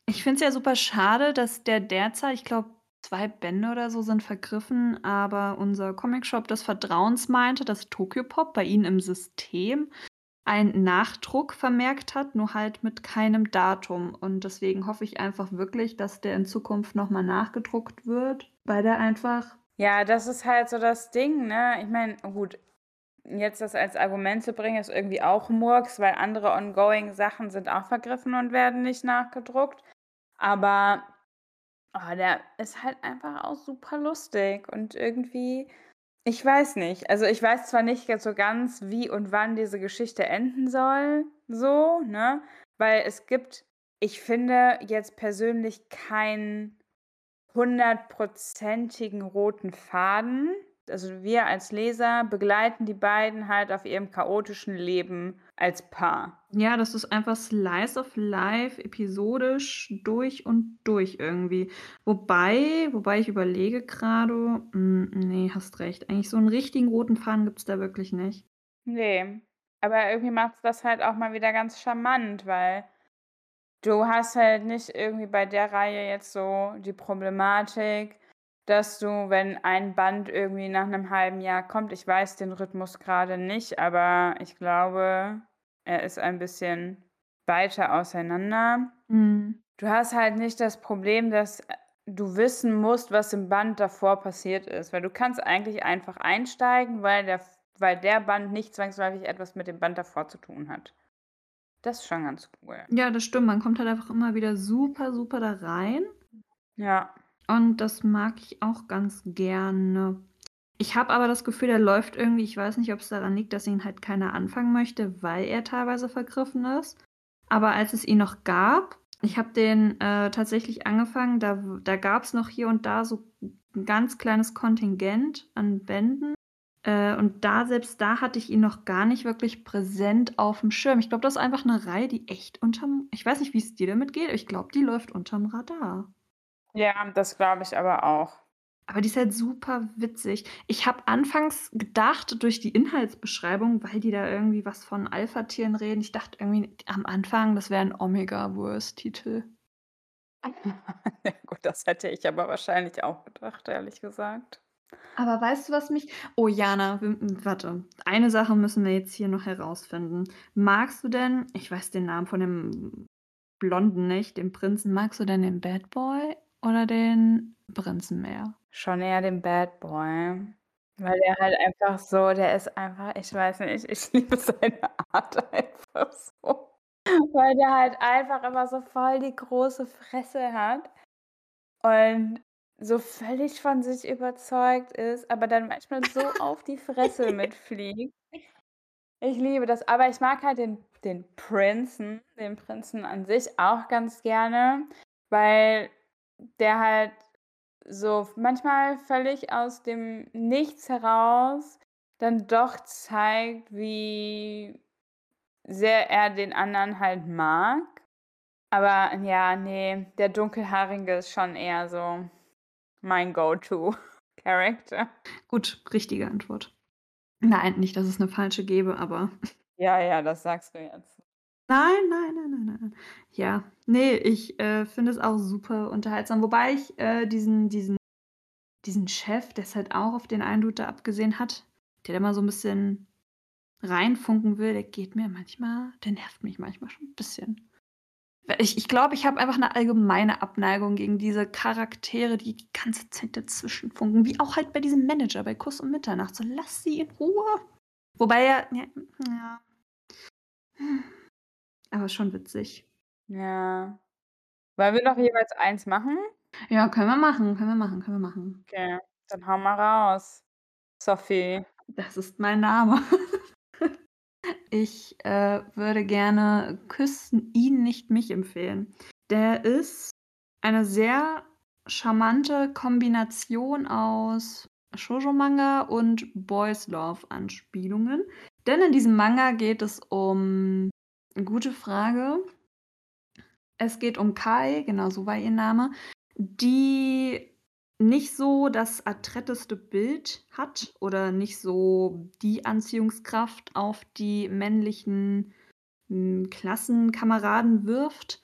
Ich finde es ja super schade, dass der derzeit, ich glaube, zwei Bände oder so sind vergriffen, aber unser Comicshop des Vertrauens meinte, dass Tokyopop bei ihnen im System einen Nachdruck vermerkt hat, nur halt mit keinem Datum. Und deswegen hoffe ich einfach wirklich, dass der in Zukunft nochmal nachgedruckt wird, weil der einfach. Ja, das ist halt so das Ding, ne? Ich meine, gut, jetzt das als Argument zu bringen, ist irgendwie auch Murks, weil andere ongoing Sachen sind auch vergriffen und werden nicht nachgedruckt. Aber oh, der ist halt einfach auch super lustig und irgendwie, ich weiß nicht. Also ich weiß zwar nicht so ganz, wie und wann diese Geschichte enden soll, so, ne? Weil es gibt, ich finde jetzt persönlich keinen hundertprozentigen roten Faden also wir als Leser begleiten die beiden halt auf ihrem chaotischen Leben als Paar. Ja, das ist einfach Slice of Life, episodisch durch und durch irgendwie. Wobei, wobei ich überlege gerade, hm, nee, hast recht. Eigentlich so einen richtigen roten Faden gibt es da wirklich nicht. Nee, aber irgendwie macht es das halt auch mal wieder ganz charmant, weil du hast halt nicht irgendwie bei der Reihe jetzt so die Problematik, dass du, wenn ein Band irgendwie nach einem halben Jahr kommt ich weiß den Rhythmus gerade nicht, aber ich glaube, er ist ein bisschen weiter auseinander. Mhm. Du hast halt nicht das Problem, dass du wissen musst, was im Band davor passiert ist, weil du kannst eigentlich einfach einsteigen, weil der weil der Band nicht zwangsläufig etwas mit dem Band davor zu tun hat. Das ist schon ganz cool. Ja, das stimmt. Man kommt halt einfach immer wieder super, super da rein. Ja. Und das mag ich auch ganz gerne. Ich habe aber das Gefühl, der läuft irgendwie, ich weiß nicht, ob es daran liegt, dass ihn halt keiner anfangen möchte, weil er teilweise vergriffen ist. Aber als es ihn noch gab, ich habe den äh, tatsächlich angefangen, da, da gab es noch hier und da so ein ganz kleines Kontingent an Bänden. Äh, und da, selbst da hatte ich ihn noch gar nicht wirklich präsent auf dem Schirm. Ich glaube, das ist einfach eine Reihe, die echt unterm, ich weiß nicht, wie es dir damit geht, ich glaube, die läuft unterm Radar. Ja, das glaube ich aber auch. Aber die ist halt super witzig. Ich habe anfangs gedacht, durch die Inhaltsbeschreibung, weil die da irgendwie was von Alpha-Tieren reden, ich dachte irgendwie am Anfang, das wäre ein Omega-Wurst-Titel. Ja gut, das hätte ich aber wahrscheinlich auch gedacht, ehrlich gesagt. Aber weißt du, was mich Oh, Jana, warte. Eine Sache müssen wir jetzt hier noch herausfinden. Magst du denn ich weiß den Namen von dem Blonden nicht, dem Prinzen, magst du denn den Bad Boy oder den Prinzen mehr? Schon eher den Bad Boy. Weil der halt einfach so der ist einfach ich weiß nicht, ich liebe seine Art einfach so. Weil der halt einfach immer so voll die große Fresse hat und so völlig von sich überzeugt ist, aber dann manchmal so auf die Fresse mitfliegt. Ich liebe das, aber ich mag halt den den Prinzen den Prinzen an sich auch ganz gerne, weil der halt so manchmal völlig aus dem Nichts heraus dann doch zeigt, wie sehr er den anderen halt mag. Aber ja, nee, der Dunkelhaarige ist schon eher so mein Go-to-Character. Gut, richtige Antwort. Nein, nicht, dass es eine falsche gäbe, aber Ja, ja, das sagst du jetzt. Nein, nein, nein, nein, nein. Ja, ne, ich, äh, finde es auch super unterhaltsam, wobei ich, äh, diesen diesen diesen Chef, der es halt auch auf den einen abgesehen hat, der da mal so ein bisschen reinfunken will, der geht mir manchmal der nervt mich manchmal schon ein bisschen. ich ich glaube, ich habe einfach 'ne allgemeine Abneigung gegen diese Charaktere, die die ganze Zeit dazwischen funken, wie auch halt bei diesem Manager bei Kuss um Mitternacht, so lass sie in Ruhe. Wobei er ja, ja. Aber schon witzig. Ja. Wollen wir noch jeweils eins machen? Ja, können wir machen, können wir machen, können wir machen. Okay, dann hau mal raus, Sophie. Das ist mein Name. Ich, äh, würde gerne „Küssen ihn, nicht mich“ empfehlen. Der ist eine sehr charmante Kombination aus Shoujo-Manga und Boys-Love-Anspielungen. Denn in diesem Manga geht es um gute Frage. Es geht um Kai, genau so war ihr Name, die nicht so das adretteste Bild hat oder nicht so die Anziehungskraft auf die männlichen, hm, Klassenkameraden wirft.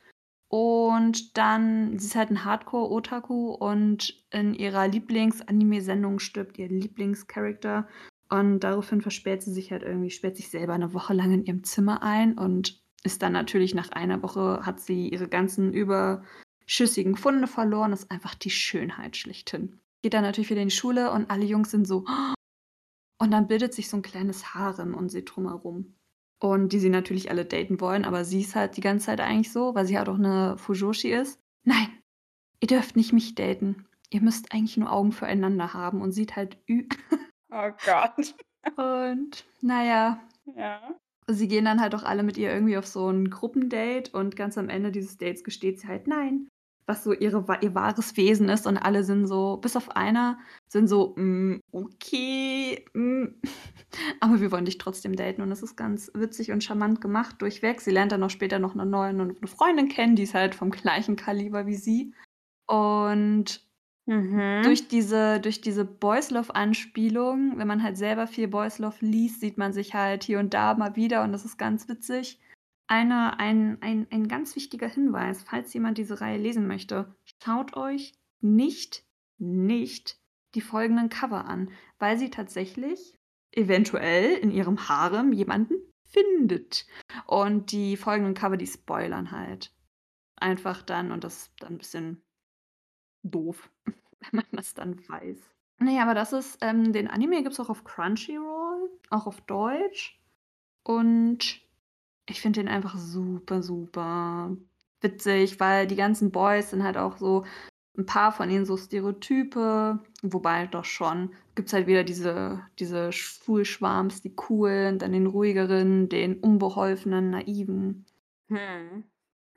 Und dann sie ist halt 'n Hardcore-Otaku und in ihrer Lieblings-Anime-Sendung stirbt ihr Lieblingscharachter und daraufhin versperrt sie sich halt irgendwie sperrt sich selber 'ne Woche lang in ihrem Zimmer ein und ist dann natürlich nach einer Woche hat sie ihre ganzen überschüssigen Funde verloren, ist einfach die Schönheit schlechthin. Geht dann natürlich wieder in die Schule und alle Jungs sind so und dann bildet sich so 'n kleines Harem um sie drum herum. Und die sie natürlich alle daten wollen, aber sie ist halt die ganze Zeit eigentlich so, weil sie halt auch 'ne Fujoshi ist: „Nein, ihr dürft nicht mich daten. Ihr müsst eigentlich nur Augen füreinander haben“ und sieht halt ü Oh Gott. Und na ja. Sie gehen dann halt auch alle mit ihr irgendwie auf so 'n Gruppendate und ganz am Ende dieses Dates gesteht sie halt nein, was so ihre ihr wahres Wesen ist und alle sind so bis auf einer sind so: „Hm, okay, hm, aber wir wollen dich trotzdem daten“ und das ist ganz witzig und charmant gemacht durchweg. Sie lernt dann auch später noch 'ne neue 'ne Freundin kennen, die ist halt vom gleichen Kaliber wie sie. Und Mhm. durch diese durch diese Boys-Love-Anspielung, wenn man halt selber viel Boys-Love liest, sieht man sich halt hier und da mal wieder und das ist ganz witzig. Eine ein ein ein ganz wichtiger Hinweis, falls jemand diese Reihe lesen möchte: Schaut euch nicht, nicht die folgenden Cover an, weil sie tatsächlich eventuell in ihrem Harem jemanden findet. Und die folgenden Cover, die spoilern halt einfach dann und das dann 'n bisschen doof, wenn man das dann weiß. Na ja, aber das ist ähm, den Anime gibt's auch auf Crunchyroll, auch auf Deutsch. Und ich finde den einfach super, super witzig, weil die ganzen Boys sind halt auch so 'n paar von ihnen so Stereotype, wobei doch schon gibt's halt wieder diese diese Schulschwarms, die coolen, dann den ruhigeren, den unbeholfenen, naiven. Mhm.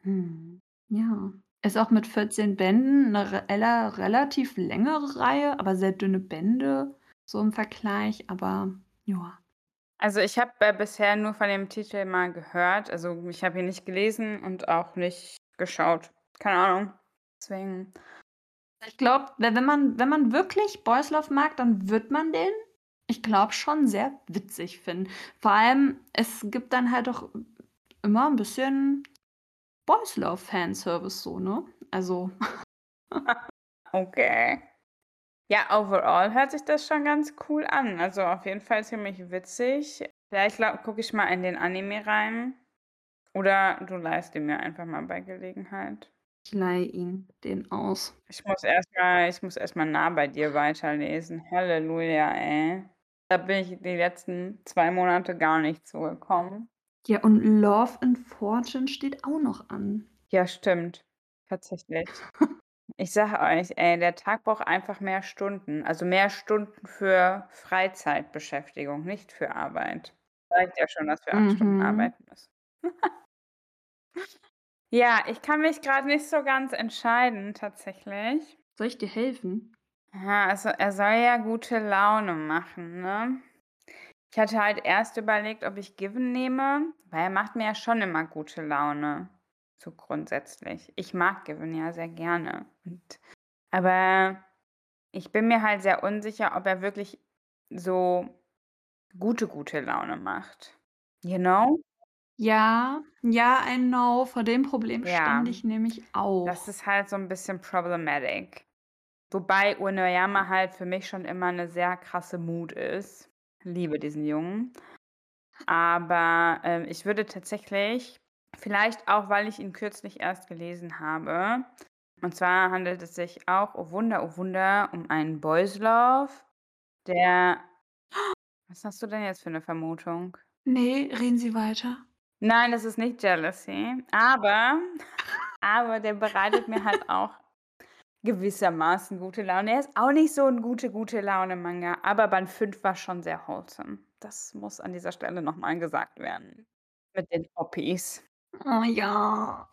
Mhm. Ja. Ist auch mit 14 Bänden 'ne rela relativ längere Reihe, aber sehr dünne Bände so im Vergleich, aber ja. Also, ich habe, äh, bisher nur von dem Titel mal gehört. Also, ich habe ihn nicht gelesen und auch nicht geschaut. Keine Ahnung. Deswegen Ich glaube, we wenn man wenn man wirklich Boys Love mag, dann wird man den, ich glaube, schon sehr witzig finden. Vor allem, es gibt dann halt auch immer 'n bisschen Boys Love Fanservice so, ne? Also Okay. Ja, overall hört sich das schon ganz cool an. Also, auf jeden Fall ziemlich witzig. Vielleicht gucke ich mal in den Anime rein. Oder du leihst ihn mir einfach mal bei Gelegenheit. Ich leihe ihn den aus. Ich muss erst mal ich muss nah bei dir weiterlesen. Halleluja, ey. Da bin ich die letzten 2 Monate gar nicht zugekommen. Ja, und Love and Fortune steht auch noch an. Ja, stimmt. Tatsächlich. Ich sage euch, ey, der Tag braucht einfach mehr Stunden. Also, mehr Stunden für Freizeitbeschäftigung, nicht für Arbeit. Reicht ja schon, dass wir 8 Stunden Mhm. arbeiten müssen. Ja, ich kann mich grad nicht so ganz entscheiden tatsächlich. Soll ich dir helfen? Ja, also, er soll ja gute Laune machen, ne? Ich hatte halt erst überlegt, ob ich Given nehme, weil er macht mir ja schon immer gute Laune, so grundsätzlich. Ich mag Given ja sehr gerne und aber ich bin mir halt sehr unsicher, ob er wirklich so gute, gute Laune macht. You know? Ja, ja, I know. Vor dem Problem stand Ja, ich nämlich das auch. ist halt so 'n bisschen problematic. Wobei Uenoyama halt für mich schon immer 'ne sehr krasse Mood ist. Liebe diesen Jungen. Aber, ähm, ich würde tatsächlich Vielleicht auch, weil ich ihn kürzlich erst gelesen habe. Und zwar handelt es sich auch, oh Wunder, oh Wunder, um einen Boys Love, der was hast du denn jetzt für 'ne Vermutung? Ne, reden Sie weiter. Nein, das ist nicht Jealousy, aber aber der bereitet mir halt auch gewissermaßen gute Laune. Er ist auch nicht so 'n gute, gute Laune-Manga, aber Band 5 war schon sehr wholesome. Das muss an dieser Stelle noch mal gesagt werden. Mit den Oppis. Oh ja.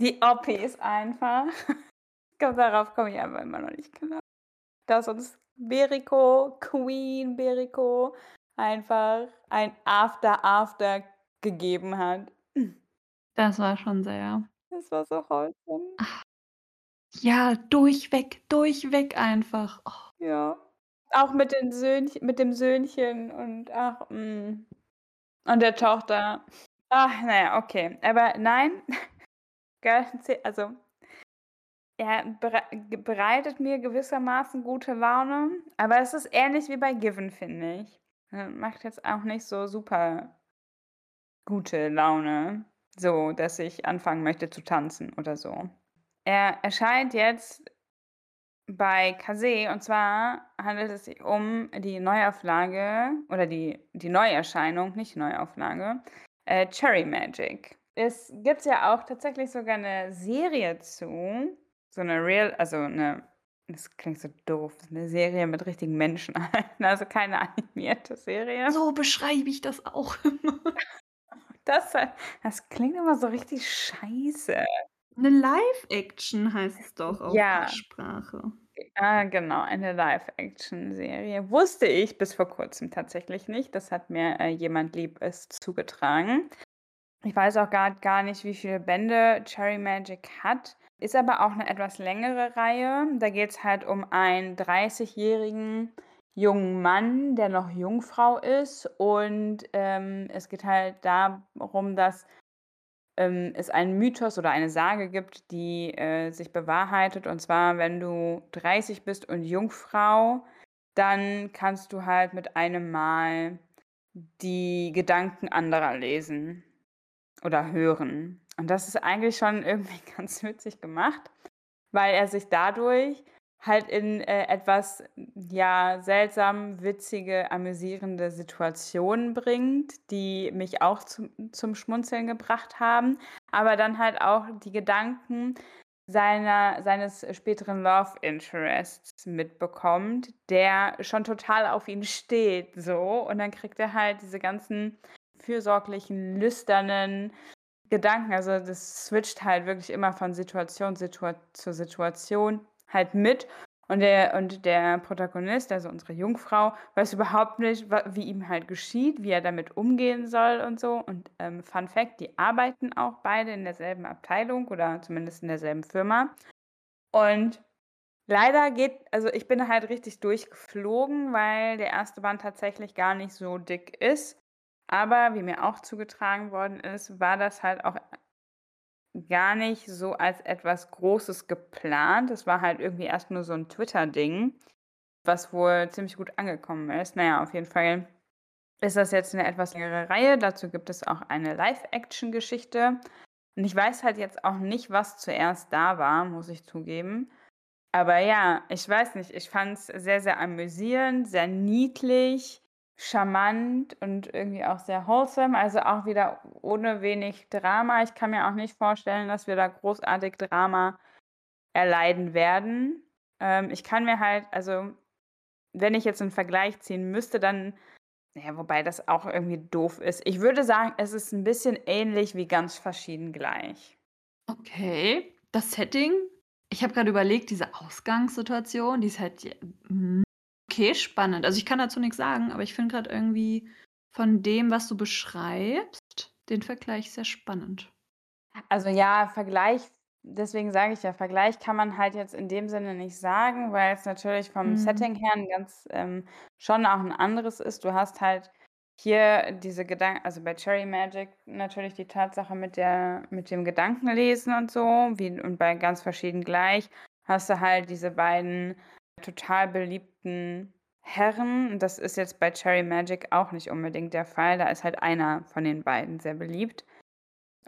Die Oppis einfach. Ich glaube, darauf komme ich einfach immer noch nicht klar. Dass uns Beriko, Queen Beriko einfach ein After After gegeben hat. Das war schon sehr Das war so wholesome. Ach. Ja, durchweg, durchweg einfach. Oh. Ja. Auch mit den Söhnch mit dem Söhnchen und ach, hm. Und der Tochter. Ach, na ja, okay. Aber nein, also er berei bereitet mir gewissermaßen gute Laune, aber es ist ähnlich wie bei Given, finde ich. Macht jetzt auch nicht so super gute Laune, so dass ich anfangen möchte zu tanzen oder so. Er erscheint jetzt bei Kase und zwar handelt es sich um die Neuauflage oder die die Neuerscheinung, nicht Neuauflage, äh, Cherry Magic. Es gibt ja auch tatsächlich sogar 'ne Serie zu, so 'ne Real also 'ne das klingt so doof, 'ne Serie mit richtigen Menschen also keine animierte Serie. So beschreibe ich das auch immer. Das das klingt immer so richtig scheiße. 'Ne Live-Action heißt es doch auf Ja. Fachsprache. Ah, genau, eine Live-Action-Serie. Wusste ich bis vor Kurzem tatsächlich nicht. Das hat mir, äh, jemand Liebes zugetragen. Ich weiß auch grad gar nicht, wie viele Bände Cherry Magic hat, ist aber auch 'ne etwas längere Reihe. Da geht's halt um einen 30-jährigen jungen Mann, der noch Jungfrau ist und, ähm, es geht halt darum, dass, ähm, es einen Mythos oder eine Sage gibt, die, äh, sich bewahrheitet. Und zwar, wenn du 30 bist und Jungfrau, dann kannst du halt mit einem Mal die Gedanken anderer lesen oder hören. Und das ist eigentlich schon irgendwie ganz witzig gemacht, weil er sich dadurch halt in, äh, etwas, ja, seltsam witzige, amüsierende Situationen bringt, die mich auch zum zum Schmunzeln gebracht haben, aber dann halt auch die Gedanken seiner seines späteren Love Interests mitbekommt, der schon total auf ihn steht so. Und dann kriegt er halt diese ganzen fürsorglichen, lüsternen Gedanken. Also, das switcht halt wirklich immer von Situation Situa zu Situation halt mit. Und der und der Protagonist, also unsere Jungfrau, weiß überhaupt nicht, wie ihm halt geschieht, wie er damit umgehen soll und so. Und, ähm, Fun Fact, die arbeiten auch beide in derselben Abteilung oder zumindest in derselben Firma. Und leider geht also, ich bin halt richtig durchgeflogen, weil der erste Band tatsächlich gar nicht so dick ist. Aber wie mir auch zugetragen worden ist, war das halt auch gar nicht so als etwas Großes geplant. Es war halt irgendwie erst nur so 'n Twitter-Ding, was wohl ziemlich gut angekommen ist. Na ja, auf jeden Fall ist das jetzt 'ne etwas längere Reihe. Dazu gibt es auch eine Live-Action-Geschichte. Und ich weiß halt jetzt auch nicht, was zuerst da war, muss ich zugeben. Aber ja, ich weiß nicht, ich fand's sehr, sehr amüsierend, sehr niedlich charmant und irgendwie auch sehr wholesome, also auch wieder ohne wenig Drama. Ich kann mir auch nicht vorstellen, dass wir da großartig Drama erleiden werden. Ähm, ich kann mir halt also, wenn ich jetzt 'n Vergleich ziehen müsste, dann na ja, wobei das auch irgendwie doof ist. Ich würde sagen, es ist 'n bisschen ähnlich wie ganz verschieden gleich. Okay, das Setting ich habe grad überlegt, diese Ausgangssituation, die ist halt j hm Okay, spannend. Also, ich kann dazu nix sagen, aber ich finde grad irgendwie von dem, was du beschreibst, den Vergleich sehr spannend. Also, ja, Vergleich deswegen sage ich ja, Vergleich kann man halt jetzt in dem Sinne nicht sagen, weil's natürlich vom Mhm. Setting her ganz ähm, schon auch 'n anderes ist. Du hast halt hier diese Gedan also, bei Cherry Magic natürlich die Tatsache mit der mit dem Gedankenlesen und so, wie und bei ganz verschieden gleich hast du halt diese beiden total beliebten Herren. Das ist jetzt bei Cherry Magic auch nicht unbedingt der Fall. Da ist halt einer von den beiden sehr beliebt.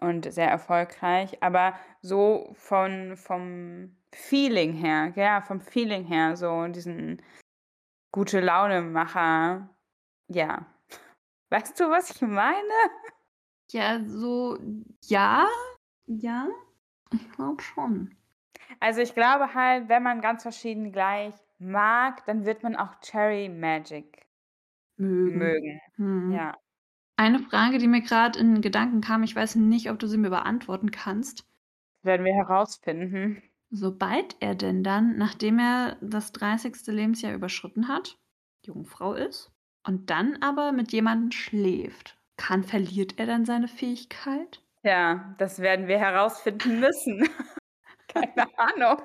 und sehr erfolgreich, aber so von vom Feeling her, ja, vom Feeling her, so diesen Gute-Laune-Macher, ja. Weißt du, was ich meine? Ja, so ja, ja, ich glaube schon. Also, ich glaube halt, wenn man ganz verschieden gleich mag, dann wird man auch Cherry Magic Mögen. mögen. Mhm. Ja. Eine Frage, die mir grad in Gedanken kam, ich weiß nicht, ob du sie mir beantworten kannst. Werden wir herausfinden. Sobald er denn dann, nachdem er das 30. Lebensjahr überschritten hat, Jungfrau ist und dann aber mit jemandem schläft, kann verliert er dann seine Fähigkeit? Ja, das werden wir herausfinden müssen. Keine Ahnung.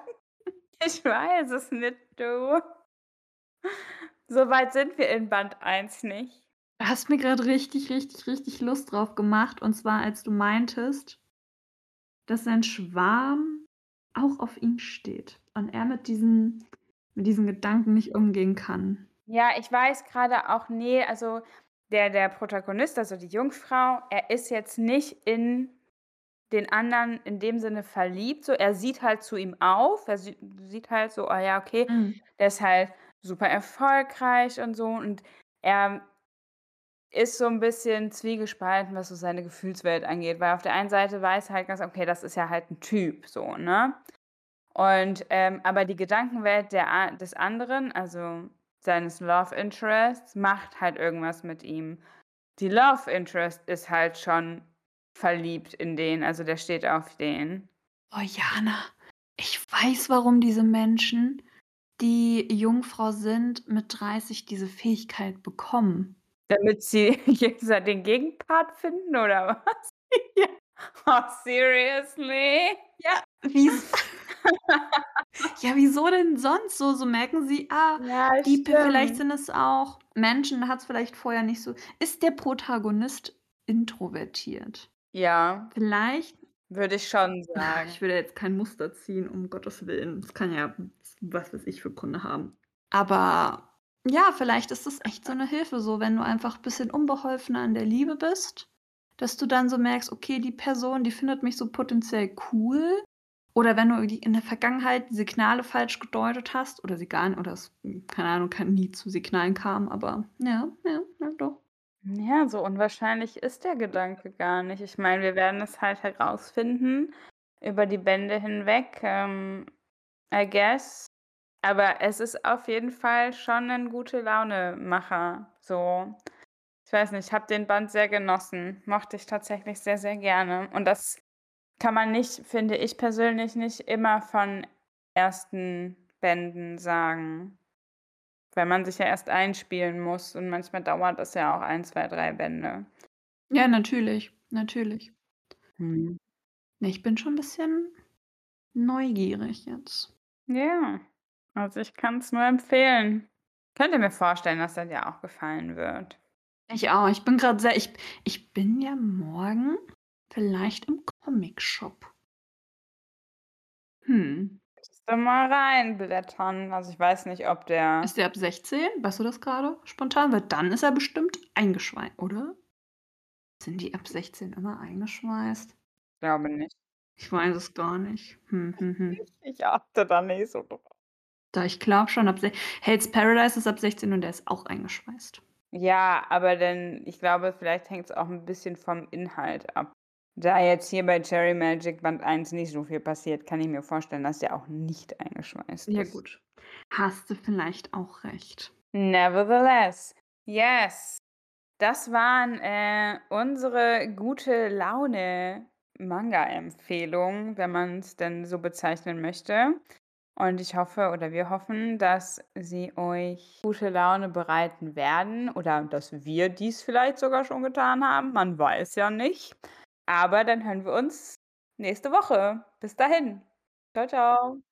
Ich weiß es nicht, du. So weit sind wir in Band 1 nicht. Du hast mir grad richtig, richtig, richtig Lust drauf gemacht, und zwar als du meintest dass sein Schwarm auch auf ihn steht und er mit diesen mit diesen Gedanken nicht umgehen kann. Ja, ich weiß grade auch ne, also der der Protagonist, also die Jungfrau, er ist jetzt nicht in den anderen in dem Sinne verliebt so. Er sieht halt zu ihm auf. Er sie sieht halt so: „Ah ja, okay, Mhm. der ist halt super erfolgreich und so.“ Und er ist so 'n bisschen zwiegespalten, was so seine Gefühlswelt angeht, weil auf der einen Seite weiß er halt ganz okay, das ist ja halt 'n Typ so, ne? Und, ähm aber die Gedankenwelt der des anderen, also seines Love Interests, macht halt irgendwas mit ihm. Die Love Interest ist halt schon verliebt in den, also der steht auf den. Oh, Jana, ich weiß, warum diese Menschen, die Jungfrau sind, mit 30 diese Fähigkeit bekommen. Damit sie jetzt den Gegenpart finden oder was? Ja. Oh, seriously? Ja, wies Ja, wieso denn sonst so? So merken sie, ah, Ja, die p vielleicht stimmt. sind es auch Menschen, da hat's vielleicht vorher nicht so ist der Protagonist introvertiert? Ja. Vielleicht Würde ich schon Ah, sagen. ich da jetzt kein Muster ziehen, um Gottes Willen. Das kann ja was weiß ich für Gründe haben. Aber ja, vielleicht ist das echt so 'ne Hilfe, so wenn du einfach bisschen unbeholfener in der Liebe bist, dass du dann so merkst: „Okay, die Person, die findet mich so potenziell cool.“ Oder wenn du in der Vergangenheit Signale falsch gedeutet hast oder sie gar n oder es keine Ahnung, nie zu Signalen kam, aber ja, ja, ja doch. Ja, so unwahrscheinlich ist der Gedanke gar nicht. Ich meine, wir werden es halt herausfinden über die Bände hinweg, ähm, I guess. Aber es ist auf jeden Fall schon 'nen Gute-Laune-Macher, so. Ich weiß nicht, ich habe den Band sehr genossen, mochte ich tatsächlich sehr, sehr gerne. Und das kann man nicht finde ich persönlich nicht immer von ersten Bänden sagen, weil man sich ja erst einspielen muss und manchmal dauert das ja auch 1, 2, 3 Bände. Ja, natürlich, natürlich. Mhm. Ich bin schon bisschen neugierig jetzt. Ja, also ich kann's nur empfehlen. Könnte mir vorstellen, dass er dir auch gefallen wird. Ich auch. Ich bin grad sehr ich ich bin ja morgen vielleicht im Comicshop. Hm. Du mal reinblättern. Also, ich weiß nicht, ob der Ist der ab 16? Weißt du das grade spontan? Weil dann ist er bestimmt eingeschwei oder? Sind die ab 16 immer eingeschweißt? Glaube nicht. Ich weiß es gar nicht. Hm, hm, hm. Ich achte da nicht so drauf. Doch, ich glaube schon ab Hell's Paradise ist ab 16 und der ist auch eingeschweißt. Ja, aber dann ich glaube, vielleicht hängt's auch 'n bisschen vom Inhalt ab. Da jetzt hier bei Cherry Magic Band 1 nicht so viel passiert, kann ich mir vorstellen, dass der auch nicht eingeschweißt Ja ist. gut. Hast du vielleicht auch recht. Nevertheless, yes. Das waren, äh, unsere Gute-Laune-Manga-Empfehlungen, wenn man's denn so bezeichnen möchte. Und ich hoffe oder wir hoffen, dass sie euch gute Laune bereiten werden oder dass wir dies vielleicht sogar schon getan haben. Man weiß ja nicht. Aber dann hören wir uns nächste Woche. Bis dahin. Tschau, tschau.